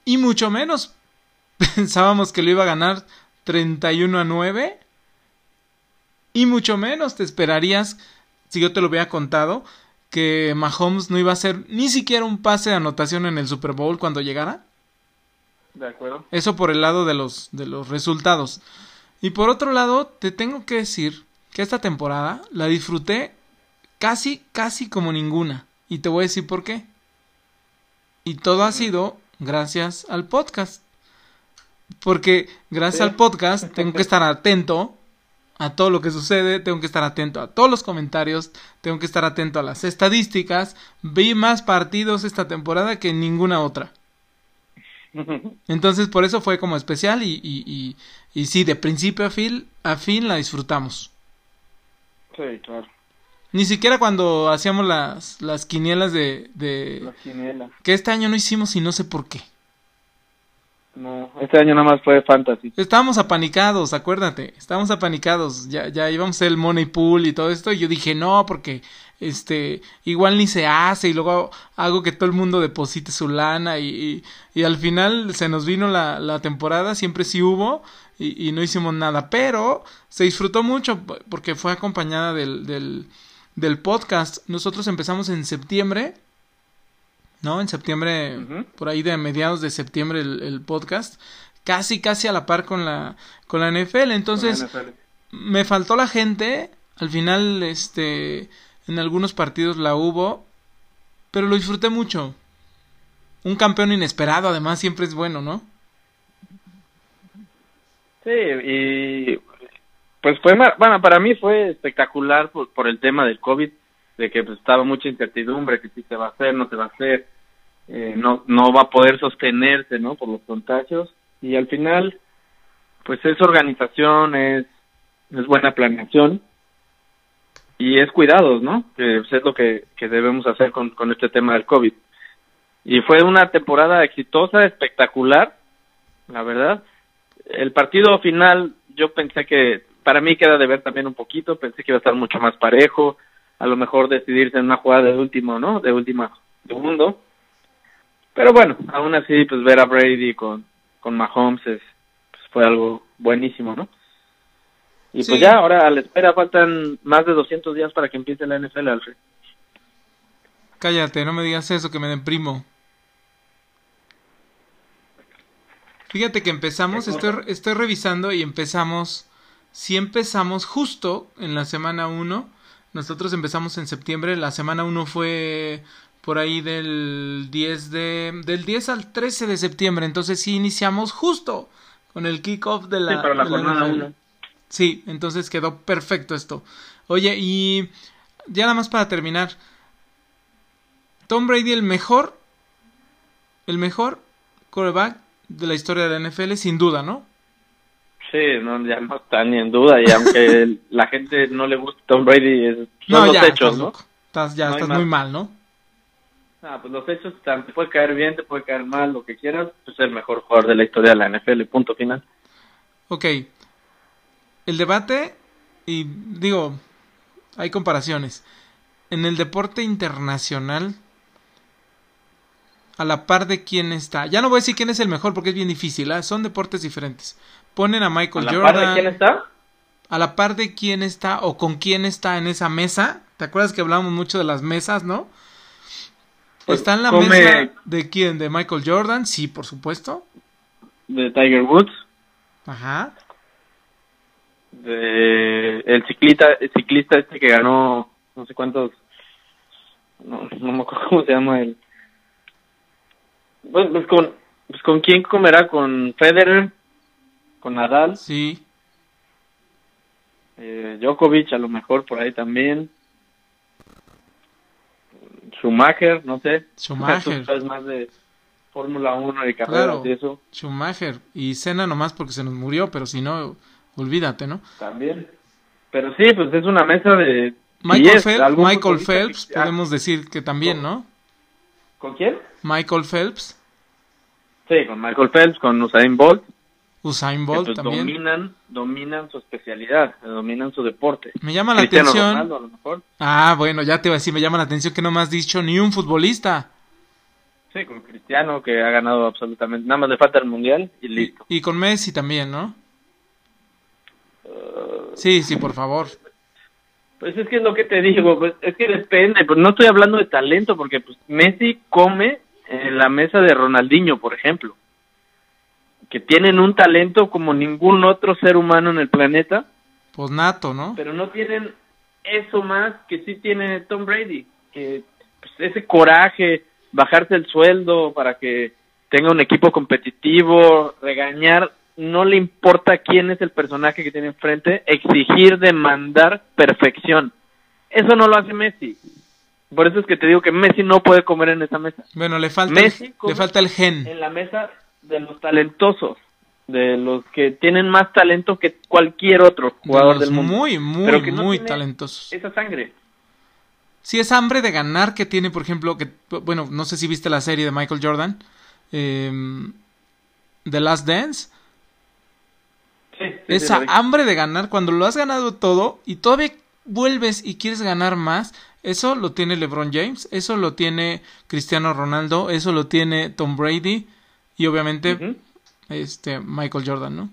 Y mucho menos pensábamos que lo iba a ganar 31 a 9. Y mucho menos te esperarías, si yo te lo hubiera contado, que Mahomes no iba a hacer ni siquiera un pase de anotación en el Super Bowl cuando llegara. De acuerdo. Eso por el lado de los, de los resultados. Y por otro lado, te tengo que decir que esta temporada la disfruté Casi, casi como ninguna. Y te voy a decir por qué. Y todo ha sido gracias al podcast. Porque gracias al podcast tengo que estar atento a todo lo que sucede, tengo que estar atento a todos los comentarios, tengo que estar atento a las estadísticas. Vi más partidos esta temporada que ninguna otra. Entonces por eso fue como especial y, y, y, y sí, de principio a fin, a fin la disfrutamos. Sí, claro. Ni siquiera cuando hacíamos las, las quinielas de, de... Las quinielas. Que este año no hicimos y no sé por qué. No, este año nada más fue fantasy. Estábamos apanicados, acuérdate. Estábamos apanicados. Ya, ya íbamos a el money pool y todo esto. Y yo dije, no, porque este igual ni se hace. Y luego hago que todo el mundo deposite su lana. Y, y, al final se nos vino la, la temporada. Siempre sí hubo. Y, y, no hicimos nada. Pero se disfrutó mucho porque fue acompañada del, del del podcast. Nosotros empezamos en septiembre, ¿no? En septiembre, por ahí de mediados de septiembre el, podcast, casi, casi a la par con la, con la NFL. Entonces, me faltó la gente. Al final, este, en algunos partidos la hubo, pero lo disfruté mucho. Un campeón inesperado, además, siempre es bueno, ¿no? Sí, y pues fue, bueno, para mí fue espectacular por, por el tema del COVID, de que pues, estaba mucha incertidumbre, que si se va a hacer, no se va a hacer, eh, no, no va a poder sostenerse, ¿no? Por los contagios. Y al final, pues es organización, es, es buena planeación y es cuidados, ¿no? Que es lo que, que debemos hacer con, con este tema del COVID. Y fue una temporada exitosa, espectacular, la verdad. El partido final, yo pensé que, para mí queda de ver también un poquito, pensé que iba a estar mucho más parejo, a lo mejor decidirse en una jugada de último, ¿no? De última segundo. Pero bueno, aún así, pues ver a Brady con, con Mahomes es, pues fue algo buenísimo, ¿no? Y pues ya, ahora a la espera faltan más de 200 días para que empiece la NFL, Alfred. Cállate, no me digas eso, que me den primo. Fíjate que empezamos, estoy, estoy revisando y empezamos, si empezamos justo en la semana 1, nosotros empezamos en septiembre, la semana 1 fue por ahí del 10 de del 10 al 13 de septiembre, entonces sí iniciamos justo con el kickoff de la, sí, para la jornada 1. Sí, entonces quedó perfecto esto. Oye, y ya nada más para terminar. Tom Brady el mejor el mejor quarterback de la historia de la NFL sin duda, ¿no? Sí, no, ya no está ni en duda y aunque la gente no le guste Tom Brady, es, son no, los ya, hechos, estás, ¿no? Estás, ya No estás muy mal, ¿no? Ah, pues los hechos te puede caer bien, te puede caer mal, lo que quieras, pues es el mejor jugador de la historia de la NFL, punto final. Ok. El debate, y digo, hay comparaciones. En el deporte internacional, a la par de quién está. Ya no voy a decir quién es el mejor porque es bien difícil, ¿ah? son deportes diferentes. Ponen a ¿A Michael la Jordan. par de quién está? a la par de quién está o con quién está en esa mesa. ¿Te acuerdas que hablábamos mucho de las mesas, no? Pues, ¿Está en la come- mesa de quién? ¿De Michael Jordan? Sí, por supuesto. De Tiger Woods, Ajá. de el ciclista, el ciclista este que ganó no sé cuántos, no, no me acuerdo cómo se llama él. Pues con, pues con quién comerá, con Federer, con Nadal, Sí. eh, Djokovic a lo mejor por ahí también. Schumacher, no sé. Schumacher. Tú más de Fórmula 1 y carreras Claro. y eso Schumacher. Y Senna nomás porque se nos murió, pero si no, olvídate, ¿no? también. Pero sí, pues es una mesa de Michael, 10, Phelps, Michael que- Phelps, podemos decir que también, ¿no? ¿Con quién? Michael Phelps, Sí, con Michael Phelps, con Usain Bolt, Usain que Bolt pues también. dominan, dominan su especialidad, dominan su deporte. Me llama la Cristiano atención. Ronaldo, a lo mejor. Ah, bueno, ya te iba a decir, me llama la atención que no me has dicho ni un futbolista. Sí, con Cristiano, que ha ganado absolutamente. Nada más le falta el mundial y listo. Y con Messi también, ¿no? Sí, sí, por favor. Pues es que es lo que te digo, pues es que depende, pues no estoy hablando de talento, porque pues Messi come en la mesa de Ronaldinho, por ejemplo, que tienen un talento como ningún otro ser humano en el planeta, Pues nato, ¿no? pero no tienen eso más que sí tiene Tom Brady, que pues, ese coraje, bajarse el sueldo para que tenga un equipo competitivo, regañar, no le importa quién es el personaje que tiene enfrente, exigir, demandar perfección. Eso no lo hace Messi. Por eso es que te digo que Messi no puede comer en esa mesa. Bueno, le falta, Messi el, come le falta el gen. En la mesa de los talentosos, de los que tienen más talento que cualquier otro de jugador los del mundo. Muy, muy, Pero que no muy talentosos. Esa sangre. Sí, es hambre de ganar que tiene, por ejemplo, que, bueno, no sé si viste la serie de Michael Jordan, eh, The Last Dance. Sí, Esa hambre de ganar, cuando lo has ganado todo y todavía vuelves y quieres ganar más, eso lo tiene LeBron James, eso lo tiene Cristiano Ronaldo, eso lo tiene Tom Brady y obviamente este Michael Jordan, ¿no?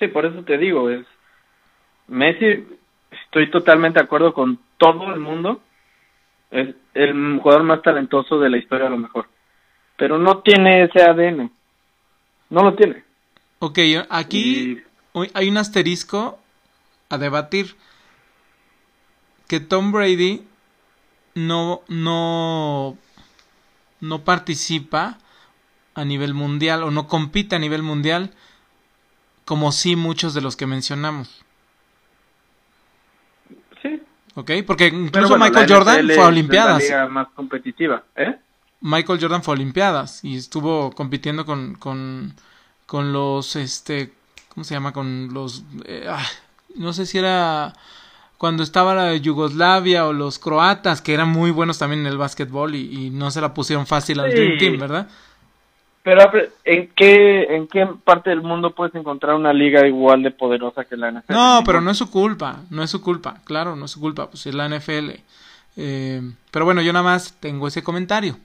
Sí, por eso te digo, es Messi, estoy totalmente de acuerdo con todo el mundo, es el jugador más talentoso de la historia a lo mejor, pero no tiene ese ADN, no lo tiene. Ok, aquí Y- hay un asterisco a debatir. Que Tom Brady no no no participa a nivel mundial o no compite a nivel mundial como sí muchos de los que mencionamos, sí, ¿ok? Porque incluso bueno, Michael Jordan fue a Olimpiadas. la liga más competitiva, ¿eh? Michael Jordan fue a Olimpiadas y estuvo compitiendo con, con, con los, este, ¿cómo se llama? Con los, eh, ah, no sé si era cuando estaba la Yugoslavia o los croatas, que eran muy buenos también en el básquetbol y, no se la pusieron fácil al Dream Team, ¿verdad? Pero ¿en qué, ¿en qué parte del mundo puedes encontrar una liga igual de poderosa que la NFL? No, pero no es su culpa, no es su culpa, claro, no es su culpa, pues es la NFL. Eh, pero bueno, yo nada más tengo ese comentario.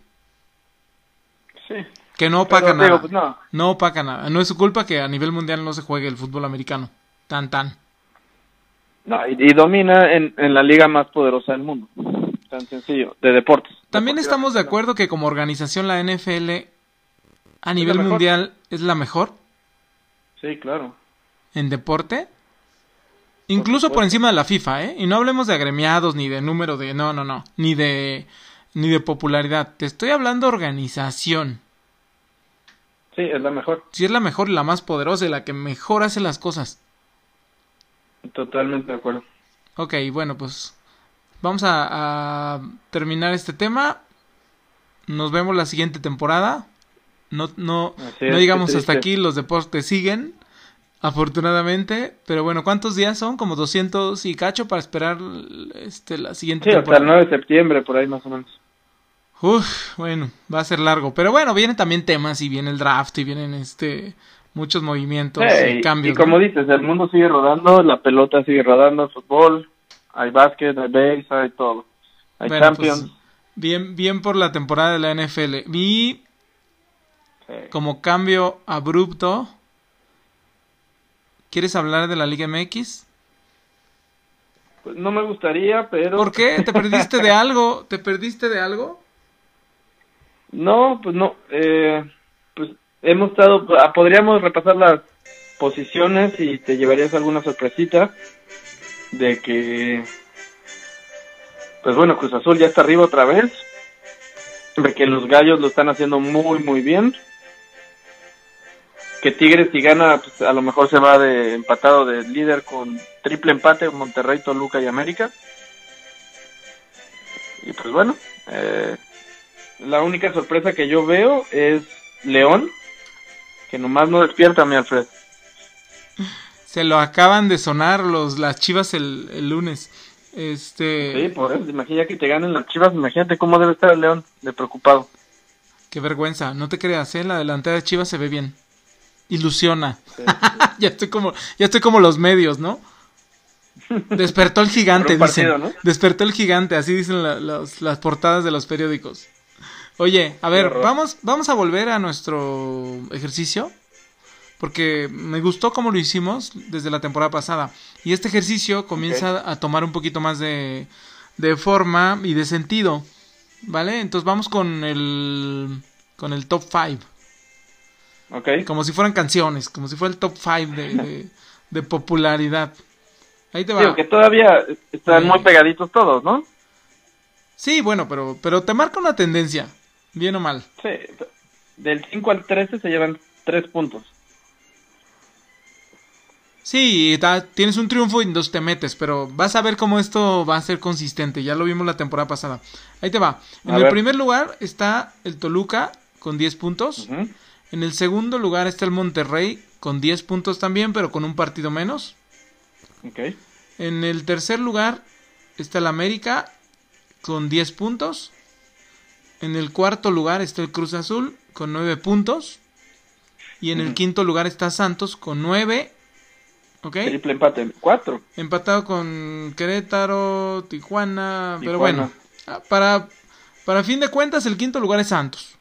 Sí. Que no opaca nada. Pues, no. no opaca nada. No es su culpa que a nivel mundial no se juegue el fútbol americano. Tan, tan. No, y, domina en, en, la liga más poderosa del mundo. Tan sencillo, de deportes. También estamos de acuerdo que como organización la NFL a nivel mundial es la mejor. Sí, claro. ¿En deporte? Incluso por, encima de la FIFA, ¿eh? Y no hablemos de agremiados ni de número de... No, no, no. Ni de... Ni de popularidad. Te estoy hablando de organización. Sí, es la mejor. Sí, es la mejor y la más poderosa y la que mejor hace las cosas. Totalmente de acuerdo. Ok, bueno, pues vamos a, terminar este tema. Nos vemos la siguiente temporada. No, no, no digamos hasta aquí, los deportes siguen, afortunadamente. Pero bueno, ¿cuántos días son? Como 200 y cacho para esperar este, la siguiente temporada. hasta el 9 de septiembre, por ahí más o menos. Uf, bueno, va a ser largo. Pero bueno, vienen también temas y viene el draft y vienen este muchos movimientos y cambios. Y como dices, el mundo sigue rodando, la pelota sigue rodando, el fútbol, hay básquet, hay base, hay todo. Hay pues, Champions. bien, bien por la temporada de la NFL. Vi como cambio abrupto. ¿Quieres hablar de la Liga MX? Pues no me gustaría, pero... ¿Por qué? ¿Te perdiste de algo? ¿Te perdiste de algo? No, pues no. Eh, hemos estado, ah, podríamos repasar las posiciones y te llevarías alguna sorpresita de que, pues bueno, Cruz Azul ya está arriba otra vez, de que los gallos lo están haciendo muy, muy bien, que Tigres si gana, pues a lo mejor se va de empatado de líder con triple empate Monterrey, Toluca y América. Y pues bueno, eh, la única sorpresa que yo veo es León, que nomás no despierta, mi Alfred. Se lo acaban de sonar los las Chivas el, lunes. Este... Sí, por eso, imagina que te ganen las Chivas, imagínate cómo debe estar el León de preocupado. Qué vergüenza, no te creas, ¿eh? la delantera de Chivas se ve bien. Ilusiona. ya estoy como ya estoy como los medios, ¿no? Despertó el gigante, dicen. Despertó el gigante, así dicen las portadas de los periódicos. Oye, a ver, vamos, vamos a volver a nuestro ejercicio. Porque me gustó cómo lo hicimos desde la temporada pasada. Y este ejercicio comienza a tomar un poquito más de, de forma y de sentido. ¿Vale? Entonces vamos con el, con el top 5. Ok. Como si fueran canciones, como si fuera el top 5 de, de, popularidad. Ahí te va. Digo que todavía están muy pegaditos todos, ¿no? Sí, bueno, pero, pero te marca una tendencia. Bien o mal. Sí, del 5 al 13 se llevan 3 puntos. Sí, tienes un triunfo y dos te metes, pero vas a ver cómo esto va a ser consistente. Ya lo vimos la temporada pasada. Ahí te va. En el primer lugar está el Toluca con 10 puntos. En el segundo lugar está el Monterrey con 10 puntos también, pero con un partido menos. Okay. En el tercer lugar está el América con 10 puntos. En el cuarto lugar está el Cruz Azul con nueve puntos. Y en el quinto lugar está Santos con nueve. ¿Ok? Triple empate, cuatro. Empatado con Querétaro, Tijuana, Pero bueno, ah, para, para fin de cuentas, el quinto lugar es Santos.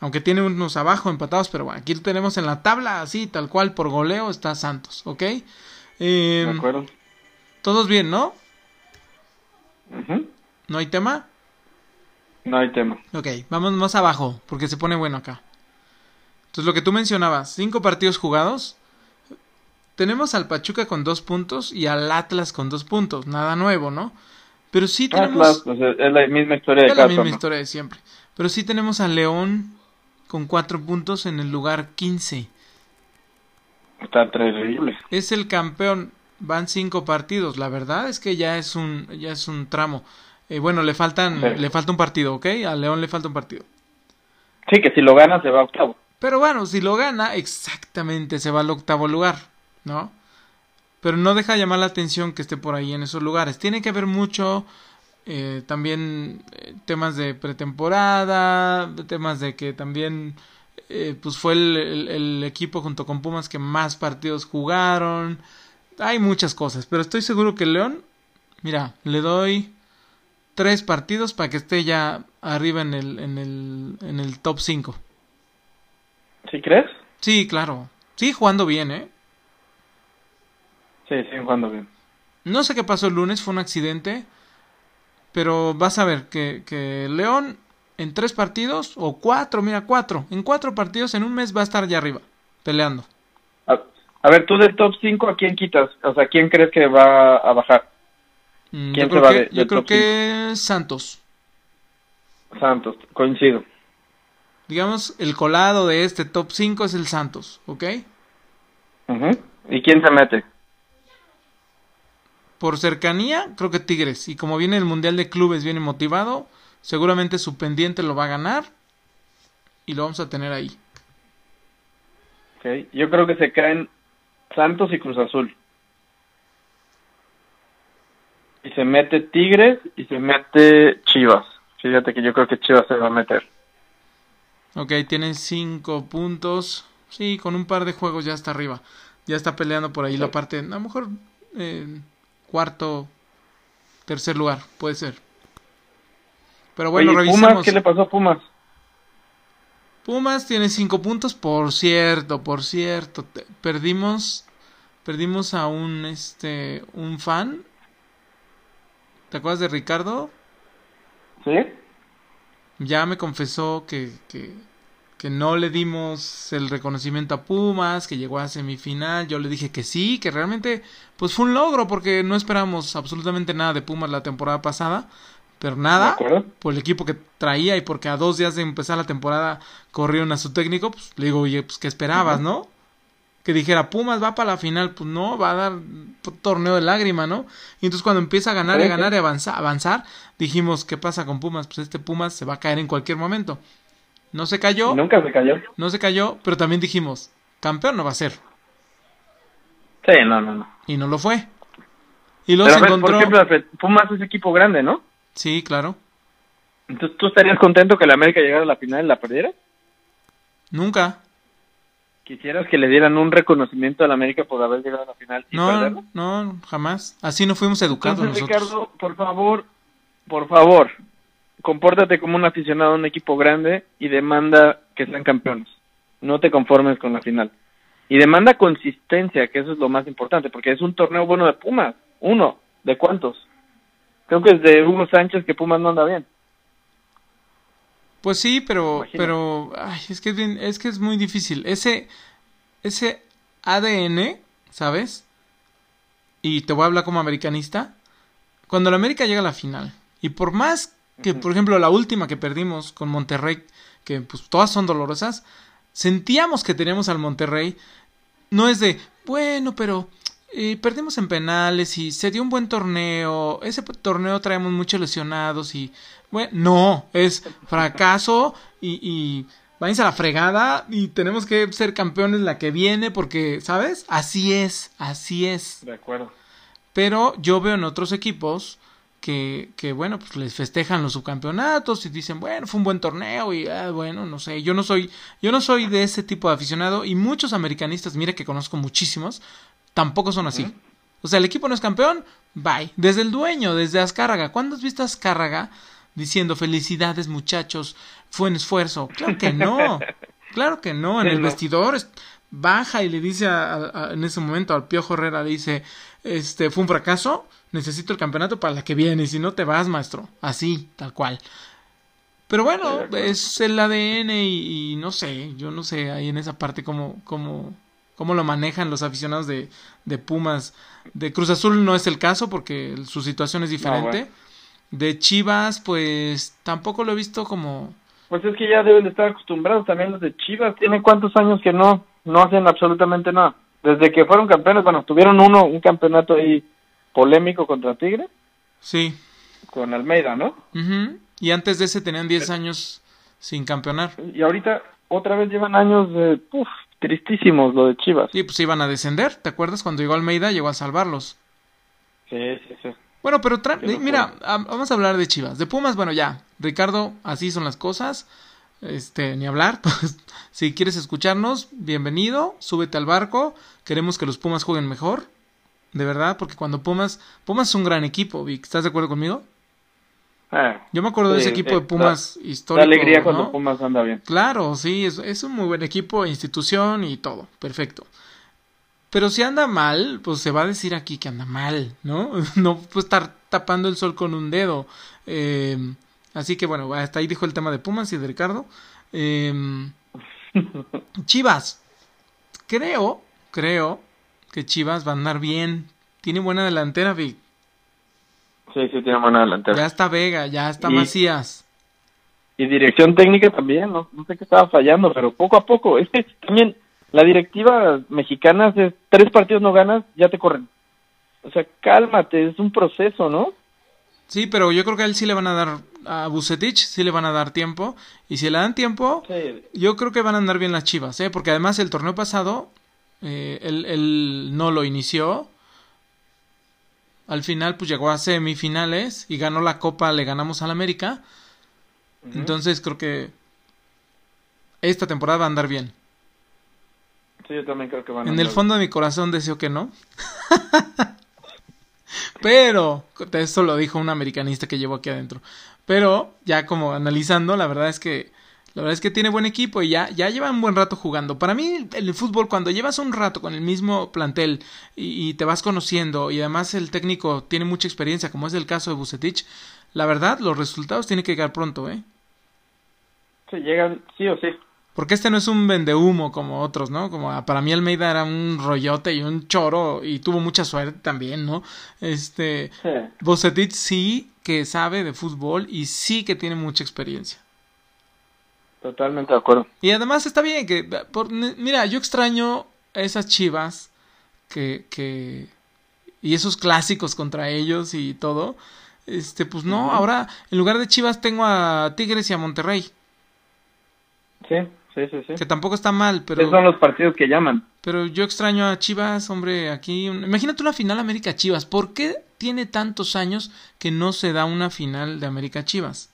Aunque tiene unos abajo empatados, pero bueno, aquí tenemos en la tabla, así, tal cual, por goleo, está Santos, ¿ok? de em, acuerdo. Todos bien, ¿no? ¿No hay tema? No hay tema. Ok, vamos más abajo, porque se pone bueno acá. Entonces, lo que tú mencionabas, cinco partidos jugados. Tenemos al Pachuca con dos puntos y al Atlas con dos puntos. Nada nuevo, ¿no? Pero sí tenemos... Atlas, es la misma historia de Es la misma historia de siempre. Pero sí tenemos al León con cuatro puntos en el lugar 15. Está terrible. Es el campeón. Van cinco partidos. La verdad es que ya es un, ya es un tramo. Eh, bueno, le faltan, le falta un partido, ¿ok? A León le falta un partido. Sí, que si lo gana se va a octavo. Pero bueno, si lo gana, exactamente se va al octavo lugar, ¿no? Pero no deja llamar la atención que esté por ahí en esos lugares. Tiene que haber mucho eh, también eh, temas de pretemporada, temas de que también eh, pues fue el, el, equipo junto con Pumas que más partidos jugaron. Hay muchas cosas, pero estoy seguro que León, mira, le doy tres partidos para que esté ya arriba en el, en el, en el top 5. ¿Sí crees? Sí, claro. Sí, jugando bien, ¿eh? Sí, sí, jugando bien. No sé qué pasó el lunes, fue un accidente. Pero vas a ver que, que León en tres partidos, o cuatro, mira, cuatro. En cuatro partidos en un mes va a estar allá arriba, peleando. A, ver, tú del top 5, ¿a quién quitas? O sea, ¿quién crees que va a bajar? Mm, ¿Quién yo creo, que, yo creo que Santos. Santos, coincido. Digamos, el colado de este top 5 es el Santos, ¿ok? ¿Y quién se mete? por cercanía, creo que Tigres. Y como viene el Mundial de Clubes, viene motivado, seguramente su pendiente lo va a ganar y lo vamos a tener ahí. Okay. Yo creo que se caen Santos y Cruz Azul. Y se mete Tigres y se mete Chivas. Fíjate que yo creo que Chivas se va a meter. Ok, tiene cinco puntos. Sí, con un par de juegos ya está arriba. Ya está peleando por ahí la parte. A lo mejor eh, cuarto, tercer lugar, puede ser. Pero bueno, revisemos. ¿qué le pasó a Pumas? Pumas tiene cinco puntos, por cierto, por cierto, perdimos, perdimos a un, este, un fan. ¿Te acuerdas de Ricardo? Sí. Ya me confesó que, que, que no le dimos el reconocimiento a Pumas, que llegó a semifinal, yo le dije que sí, que realmente pues fue un logro porque no esperamos absolutamente nada de Pumas la temporada pasada, pero nada por el equipo que traía y porque a dos días de empezar la temporada corrieron a su técnico, pues le digo, oye, pues ¿qué esperabas, no? Que dijera, Pumas va para la final, pues no, va a dar torneo de lágrima, ¿no? Y entonces cuando empieza a ganar y ganar y avanzar, avanzar, dijimos, ¿qué pasa con Pumas? Pues este Pumas se va a caer en cualquier momento. No se cayó. Nunca se cayó. No se cayó, pero también dijimos, campeón no va a ser. Sí, no, no, no. Y no lo fue. Y se encontró... Por ejemplo, Pumas es equipo grande, ¿no? Sí, claro. Entonces, ¿tú estarías contento que la América llegara a la final y la perdiera? Nunca. ¿Quisieras que le dieran un reconocimiento a la América por haber llegado a la final y no, No, jamás. Así no fuimos educados nosotros. Ricardo, por favor, por favor, compórtate como un aficionado a un equipo grande y demanda que sean campeones. No te conformes con la final. Y demanda consistencia, que eso es lo más importante, porque es un torneo bueno de Pumas. Uno, ¿de cuántos? Creo que es de Hugo Sánchez que Pumas no anda bien. Pues sí, pero, pero, es que es, bien, es que es muy difícil. Ese, ese ADN, ¿sabes? Y te voy a hablar como americanista. Cuando la América llega a la final, y por más que por ejemplo la última que perdimos con Monterrey, que pues todas son dolorosas, sentíamos que teníamos al Monterrey, no es de, bueno, pero eh, perdimos en penales y se dio un buen torneo, ese torneo traemos muchos lesionados y, bueno, no, es fracaso y, y váyanse a la fregada y tenemos que ser campeones la que viene porque, ¿sabes? Así es, así es. De acuerdo. Pero yo veo en otros equipos que, que, bueno, pues les festejan los subcampeonatos y dicen, bueno, fue un buen torneo y ah, bueno, no sé, yo no soy, yo no soy de ese tipo de aficionado y muchos americanistas, mire que conozco muchísimos, tampoco son así. O sea, el equipo no es campeón, bye. Desde el dueño, desde Azcárraga. ¿Cuándo has visto a Azcárraga diciendo felicidades muchachos, fue un esfuerzo? Claro que no, claro que no, en el vestidor baja y le dice en ese momento al Piojo Herrera, le dice, este, fue un fracaso, necesito el campeonato para la que viene, y si no te vas, maestro. Así, tal cual. Pero bueno, es el ADN y, no sé, yo no sé ahí en esa parte cómo, cómo, cómo lo manejan los aficionados de, de Pumas. De Cruz Azul no es el caso porque su situación es diferente. De Chivas, pues tampoco lo he visto como... Pues es que ya deben de estar acostumbrados también los de Chivas. Tienen cuántos años que no, no hacen absolutamente nada. Desde que fueron campeones, bueno, tuvieron uno, un campeonato ahí polémico contra Tigre. Sí. con Almeida, ¿no? Ujú. Y antes de ese tenían 10 años sin campeonar. Y ahorita otra vez llevan años de, uf, tristísimos lo de Chivas. Y pues iban a descender, ¿te acuerdas? Cuando llegó Almeida llegó a salvarlos. Sí, sí, sí. Bueno, pero tra- Qué locura. mira, a- vamos a hablar de Chivas. De Pumas, bueno, ya. Ricardo, así son las cosas. Este, ni hablar. Pues, si quieres escucharnos, bienvenido. Súbete al barco. Queremos que los Pumas jueguen mejor. De verdad, porque cuando Pumas. Pumas es un gran equipo, Vic. ¿Estás de acuerdo conmigo? Ah, Yo me acuerdo de ese equipo eh, de Pumas da histórico. alegría cuando ¿no? Pumas anda bien. Claro, sí, es, es un muy buen equipo, institución y todo, perfecto. Pero si anda mal, pues se va a decir aquí que anda mal, ¿no? No puede estar tapando el sol con un dedo. Eh, así que bueno, hasta ahí dijo el tema de Pumas y de Ricardo. Eh, Chivas, creo, creo que Chivas va a andar bien. Tiene buena delantera, Vic. Sí, sí, tiene buena delantera. Ya está Vega, ya está Y- Macías. Y dirección técnica también, no, no sé qué estaba fallando, pero poco a poco. Es que también la directiva mexicana, es tres partidos no ganas, ya te corren. O sea, cálmate, es un proceso, ¿no? Sí, pero yo creo que a él sí le van a dar, a Bucetich sí le van a dar tiempo. Y si le dan tiempo, Sí, yo creo que van a andar bien las chivas, ¿eh? Porque además el torneo pasado, eh, él, él no lo inició. Al final, pues llegó a semifinales y ganó la copa, le ganamos al América. Entonces creo que esta temporada va a andar bien. Sí, yo también creo que van a En el fondo de mi corazón deseo que no. Pero, esto lo dijo un americanista que llevo aquí adentro. Pero, ya como analizando, la verdad es que, la verdad es que tiene buen equipo y ya, ya lleva un buen rato jugando. Para mí, el, el fútbol, cuando llevas un rato con el mismo plantel y, y te vas conociendo y además el técnico tiene mucha experiencia, como es el caso de Bucetich, la verdad, los resultados tienen que llegar pronto, ¿eh? Sí, llegan sí o sí. Porque este no es un vendehumo como otros, ¿no? Como ah, para mí Almeida era un rollote y un choro y tuvo mucha suerte también, ¿no? Este, Sí. Bucetich sí que sabe de fútbol y sí que tiene mucha experiencia. Totalmente de acuerdo. Y además está bien que, por- mira, yo extraño a esas chivas que, que, y esos clásicos contra ellos y todo. Este, pues no, ahora en lugar de chivas tengo a Tigres y a Monterrey, Sí, sí, sí, sí. que tampoco está mal, pero... Esos son los partidos que llaman. Pero yo extraño a Chivas, hombre, aquí. Imagínate una final América Chivas. ¿Por qué tiene tantos años que no se da una final de América Chivas?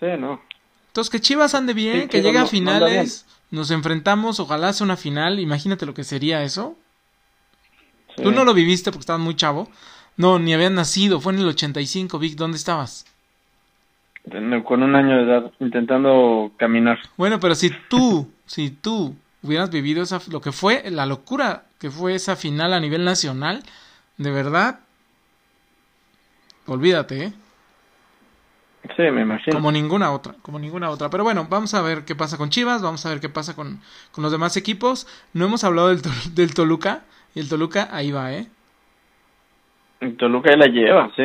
Sí, no. Entonces, que Chivas ande bien, Sí, que llegue a no finales, nos enfrentamos, ojalá sea una final. Imagínate lo que sería eso. Sí. Tú no lo viviste porque estabas muy chavo. No, ni habías nacido, fue en el 85, Vic, ¿dónde estabas? Con un año de edad, intentando caminar. Bueno, pero si tú, si tú hubieras vivido esa, lo que fue, la locura que fue esa final a nivel nacional, de verdad, olvídate, ¿eh? Sí, me imagino. Como ninguna otra, como ninguna otra. Pero bueno, vamos a ver qué pasa con Chivas, vamos a ver qué pasa con, con los demás equipos. No hemos hablado del, del Toluca, y el Toluca ahí va, ¿eh? En Toluca ahí la lleva, sí.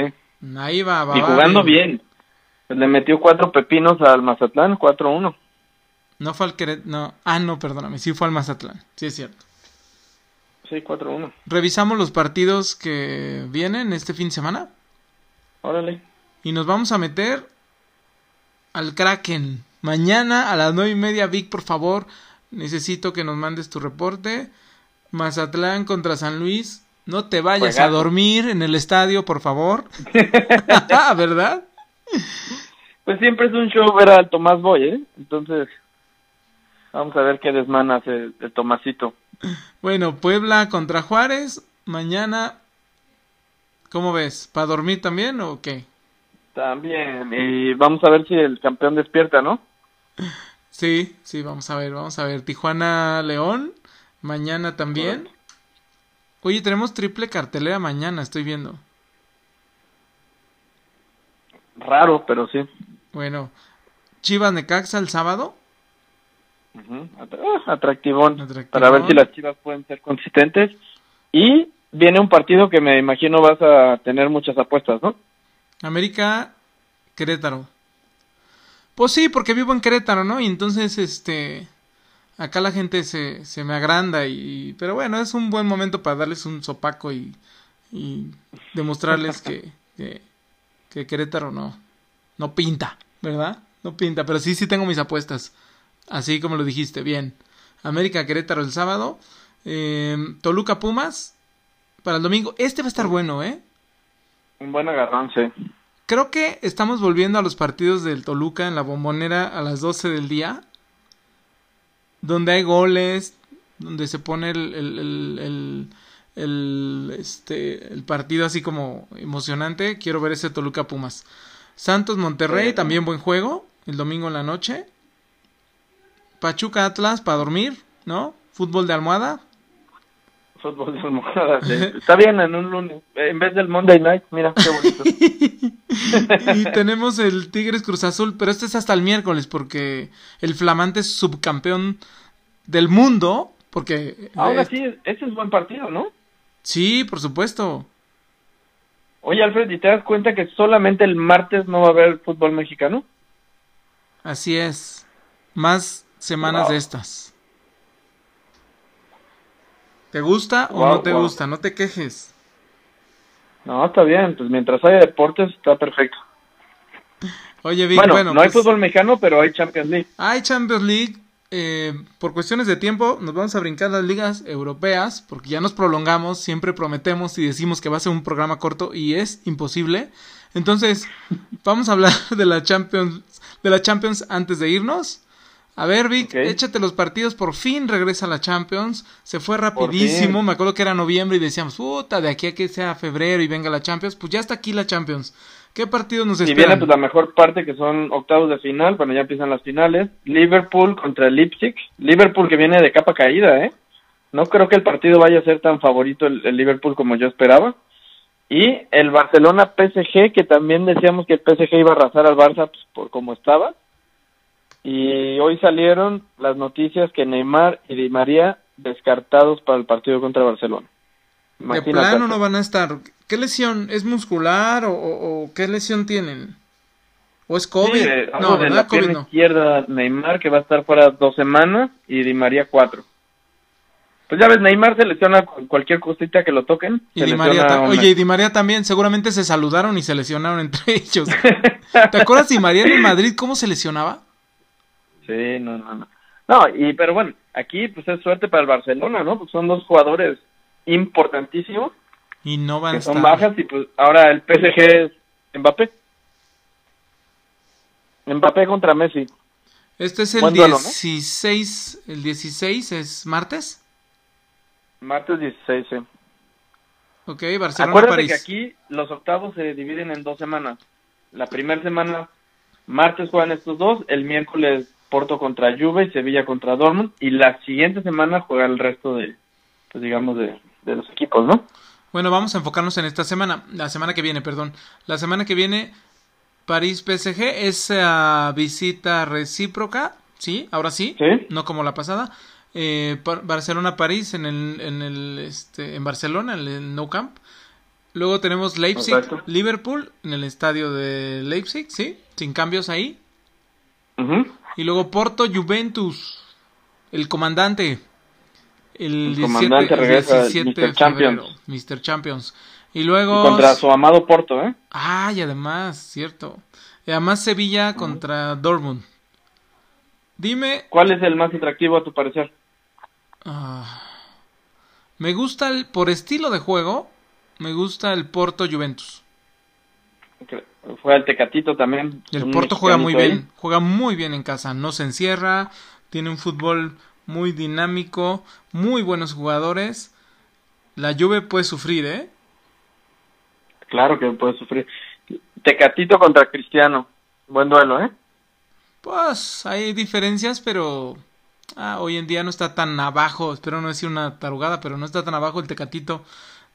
Ahí va, va. y va jugando bien. Pues le metió cuatro pepinos al Mazatlán, 4-1. No fue al Queret- no. Ah, no, perdóname, sí fue al Mazatlán, sí es cierto. Sí, 4-1. Revisamos los partidos que vienen este fin de semana. Órale. Y nos vamos a meter al Kraken. Mañana a las nueve y media, Vic, por favor. Necesito que nos mandes tu reporte. Mazatlán contra San Luis. No te vayas a dormir en el estadio, por favor. ¿Verdad? Pues siempre es un show ver al Tomás Boy, ¿eh? Entonces, vamos a ver qué desmana hace el Tomasito. Bueno, Puebla contra Juárez. Mañana. ¿Cómo ves? ¿Para dormir también o qué? También. Y vamos a ver si el campeón despierta, ¿no? Sí, sí, vamos a ver, vamos a ver. Tijuana León. Mañana también. Oye, tenemos triple cartelera mañana, estoy viendo. Raro, pero sí. Bueno, Chivas Necaxa el sábado. Ah, atractivón. Atractivón. Para ver si las chivas pueden ser consistentes. Y viene un partido que me imagino vas a tener muchas apuestas, ¿no? América Querétaro. Pues sí, porque vivo en Querétaro, ¿no? Y entonces, este, acá la gente se, se me agranda y, pero bueno, es un buen momento para darles un sopaco y, y demostrarles que, que, que Querétaro no, no pinta, ¿verdad? No pinta, pero sí, sí tengo mis apuestas. Así como lo dijiste, bien. América Querétaro el sábado. Eh, Toluca Pumas para el domingo. Este va a estar bueno, ¿eh? Un buen agarrón, sí. Creo que estamos volviendo a los partidos del Toluca en la bombonera a las 12 del día. Donde hay goles, donde se pone el, el, el, el, este, el partido así como emocionante. Quiero ver ese Toluca Pumas. Santos Monterrey, también buen juego. El domingo en la noche. Pachuca Atlas para dormir, ¿no? Fútbol de almohada. Fútbol de almohada. Está bien en un lunes. En vez del Monday Night, mira qué bonito. y tenemos el Tigres Cruz Azul, pero este es hasta el miércoles porque el flamante subcampeón del mundo, porque... Ahora sí, ese es buen partido, ¿no? Sí, por supuesto. Oye, Alfred, ¿y te das cuenta que solamente el martes no va a haber fútbol mexicano? Así es. Más semanas de estas. ¿Te gusta o no te gusta? No te quejes. No, está bien. Pues mientras haya deportes, está perfecto. Oye, Vic, bueno, bueno, no hay pues, fútbol mexicano, pero hay Champions League. Hay Champions League. Eh, por cuestiones de tiempo, nos vamos a brincar las ligas europeas, porque ya nos prolongamos, siempre prometemos y decimos que va a ser un programa corto y es imposible. Entonces, vamos a hablar de la Champions, de la Champions antes de irnos. A ver, Vic, échate los partidos, por fin regresa la Champions. Se fue rapidísimo, me acuerdo que era noviembre y decíamos, puta, de aquí a que sea febrero y venga la Champions, pues ya está aquí la Champions. ¿Qué partidos nos Y viene esperan? pues la mejor parte que son octavos de final, bueno ya empiezan las finales. Liverpool contra el Leipzig. Liverpool que viene de capa caída, ¿eh? No creo que el partido vaya a ser tan favorito el, el Liverpool como yo esperaba. Y el Barcelona PSG, que también decíamos que el PSG iba a arrasar al Barça pues, por cómo estaba. Y hoy salieron las noticias que Neymar y Di María descartados para el partido contra Barcelona. De Imagínate. plano no van a estar. ¿Qué lesión? ¿Es muscular o, o- o qué lesión tienen? ¿O es COVID? Sí, eh, no, de la pierna no. izquierda Neymar que va a estar fuera dos semanas y Di María cuatro. Pues ya ves, Neymar se lesiona cualquier cosita que lo toquen. Y Di María. Oye, y Di María también. Seguramente se saludaron y se lesionaron entre ellos. ¿Te acuerdas Di María en el Madrid cómo se lesionaba? Sí, no, no, no. No, y pero bueno, aquí pues es suerte para el Barcelona, ¿no? Pues son dos jugadores importantísimos Y no van a que estar. son bajas y pues ahora el PSG es Mbappé. Mbappé contra Messi. Este es el duelo, ¿no? 16. El 16 es martes. Martes 16, sí. Ok, Barcelona, Acuérdate París. que aquí los octavos se dividen en dos semanas. La primera semana, martes juegan estos dos, el miércoles Porto contra Juve y Sevilla contra Dortmund, y la siguiente semana juega el resto de, pues digamos, de, de los equipos, ¿no? Bueno, vamos a enfocarnos en esta semana, la semana que viene, perdón. La semana que viene, París PSG, esa visita recíproca, ¿sí? Ahora sí, Sí. no como la pasada. Eh, Par- Barcelona-París en el, en el, este, en Barcelona, en el Nou Camp. Luego tenemos Leipzig, Exacto. Liverpool, en el estadio de Leipzig, ¿sí? Sin cambios ahí. Y luego Porto Juventus, el comandante. El, El 17, comandante regresa, 17 de Mr. Champions. febrero, Mr. Champions. Y luego. contra su amado Porto, ¿eh? Ah, y además, cierto. Y además Sevilla contra Dortmund. Dime. ¿Cuál es el más atractivo a tu parecer? ah, me gusta el. Por estilo de juego, me gusta el Porto Juventus. Fue el Tecatito también. El Porto juega muy bien. Juega muy bien en casa. No se encierra. Tiene un fútbol muy dinámico. Muy buenos jugadores. La Juve puede sufrir, ¿eh? Claro que puede sufrir. Tecatito contra Cristiano. Buen duelo, ¿eh? Pues hay diferencias, pero ah, hoy en día no está tan abajo. Espero no decir una tarugada, pero no está tan abajo el tecatito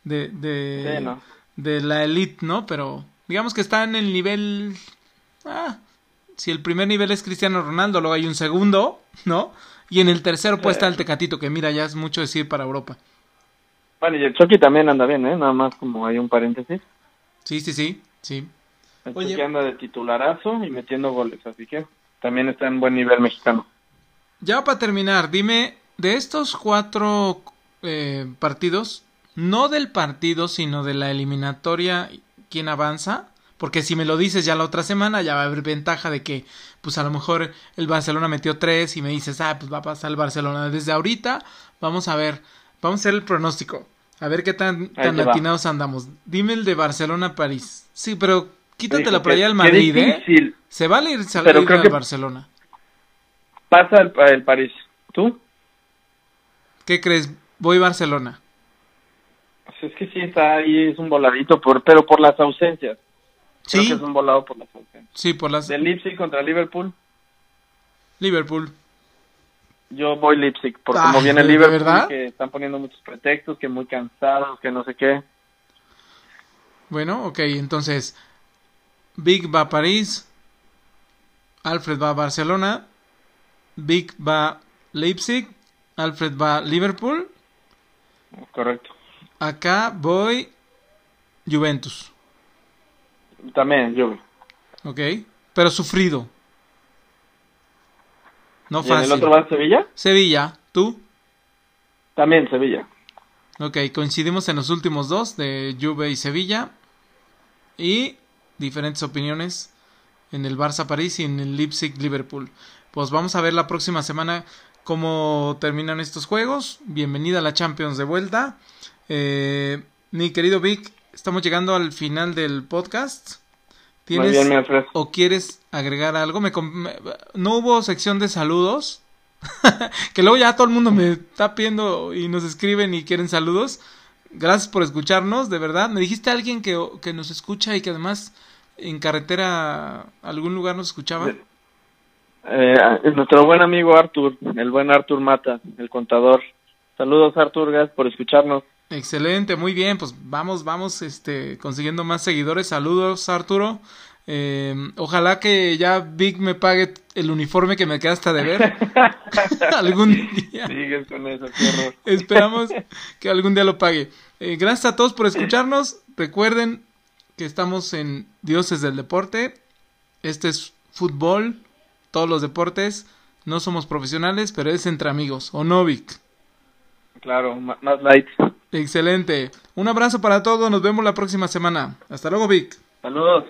de, de, Sí, no. de la elite, ¿no? Pero digamos que está en el nivel. Ah, si el primer nivel es Cristiano Ronaldo, luego hay un segundo, ¿no? Y en el tercero puede Sí. estar el tecatito, que mira, ya es mucho decir para Europa. Bueno, y el Chucky también anda bien, ¿eh? Nada más como hay un paréntesis. Sí, sí, sí, sí. El Oye. Chucky anda de titularazo y metiendo goles, así que también está en buen nivel mexicano. Ya para terminar, dime, de estos cuatro eh, partidos, no del partido, sino de la eliminatoria, ¿quién avanza? Porque si me lo dices ya la otra semana, ya va a haber ventaja de que, pues a lo mejor el Barcelona metió tres y me dices, ah, pues va a pasar el Barcelona. Desde ahorita, vamos a ver, vamos a hacer el pronóstico. A ver qué tan, tan atinados andamos. Dime el de Barcelona-París. Sí, pero quítate la playa al Madrid, ¿eh? Se vale ir, salir al Barcelona. Pasa el, el París. ¿Tú? ¿Qué crees? Voy Barcelona. Pues es que sí está ahí, es un voladito, por, pero por las ausencias. Sí. Creo que es un volado por ausencias. Sí, por las... ¿De Leipzig contra Liverpool? Liverpool. Yo voy Leipzig, porque como viene Liverpool, verdad? que están poniendo muchos pretextos, que muy cansados, que no sé qué. Bueno, ok, entonces, Big va a París, Alfred va a Barcelona, Big va Leipzig, Alfred va Liverpool. Correcto. Acá voy Juventus. También, yo. Ok, pero sufrido. No fácil. ¿Y el otro va Sevilla? Sevilla, ¿tú? También Sevilla. Ok, coincidimos en los últimos dos de Juve y Sevilla. Y diferentes opiniones en el Barça París y en el Leipzig Liverpool. Pues vamos a ver la próxima semana cómo terminan estos juegos. Bienvenida a la Champions de vuelta. Eh, mi querido Vic, estamos llegando al final del podcast. ¿Tienes o quieres agregar algo? Me, no hubo sección de saludos. que luego ya todo el mundo me está pidiendo y nos escriben y quieren saludos. Gracias por escucharnos, de verdad. Me dijiste a alguien que, que nos escucha y que además en carretera algún lugar nos escuchaba. Eh, nuestro buen amigo Artur, el buen Artur Mata, el contador. Saludos Artur, gracias por escucharnos. Excelente, muy bien, pues vamos, vamos, este, consiguiendo más seguidores. Saludos, Arturo. Eh, ojalá que ya Vic me pague el uniforme que me queda hasta de ver. algún día. Sigues con eso, qué horror. Esperamos que algún día lo pague. Eh, gracias a todos por escucharnos. Recuerden que estamos en Dioses del Deporte. Este es fútbol, todos los deportes. No somos profesionales, pero es entre amigos. ¿O no, Vic? Claro, más light. Excelente. Un abrazo para todos. Nos vemos la próxima semana. Hasta luego, Vic. Saludos.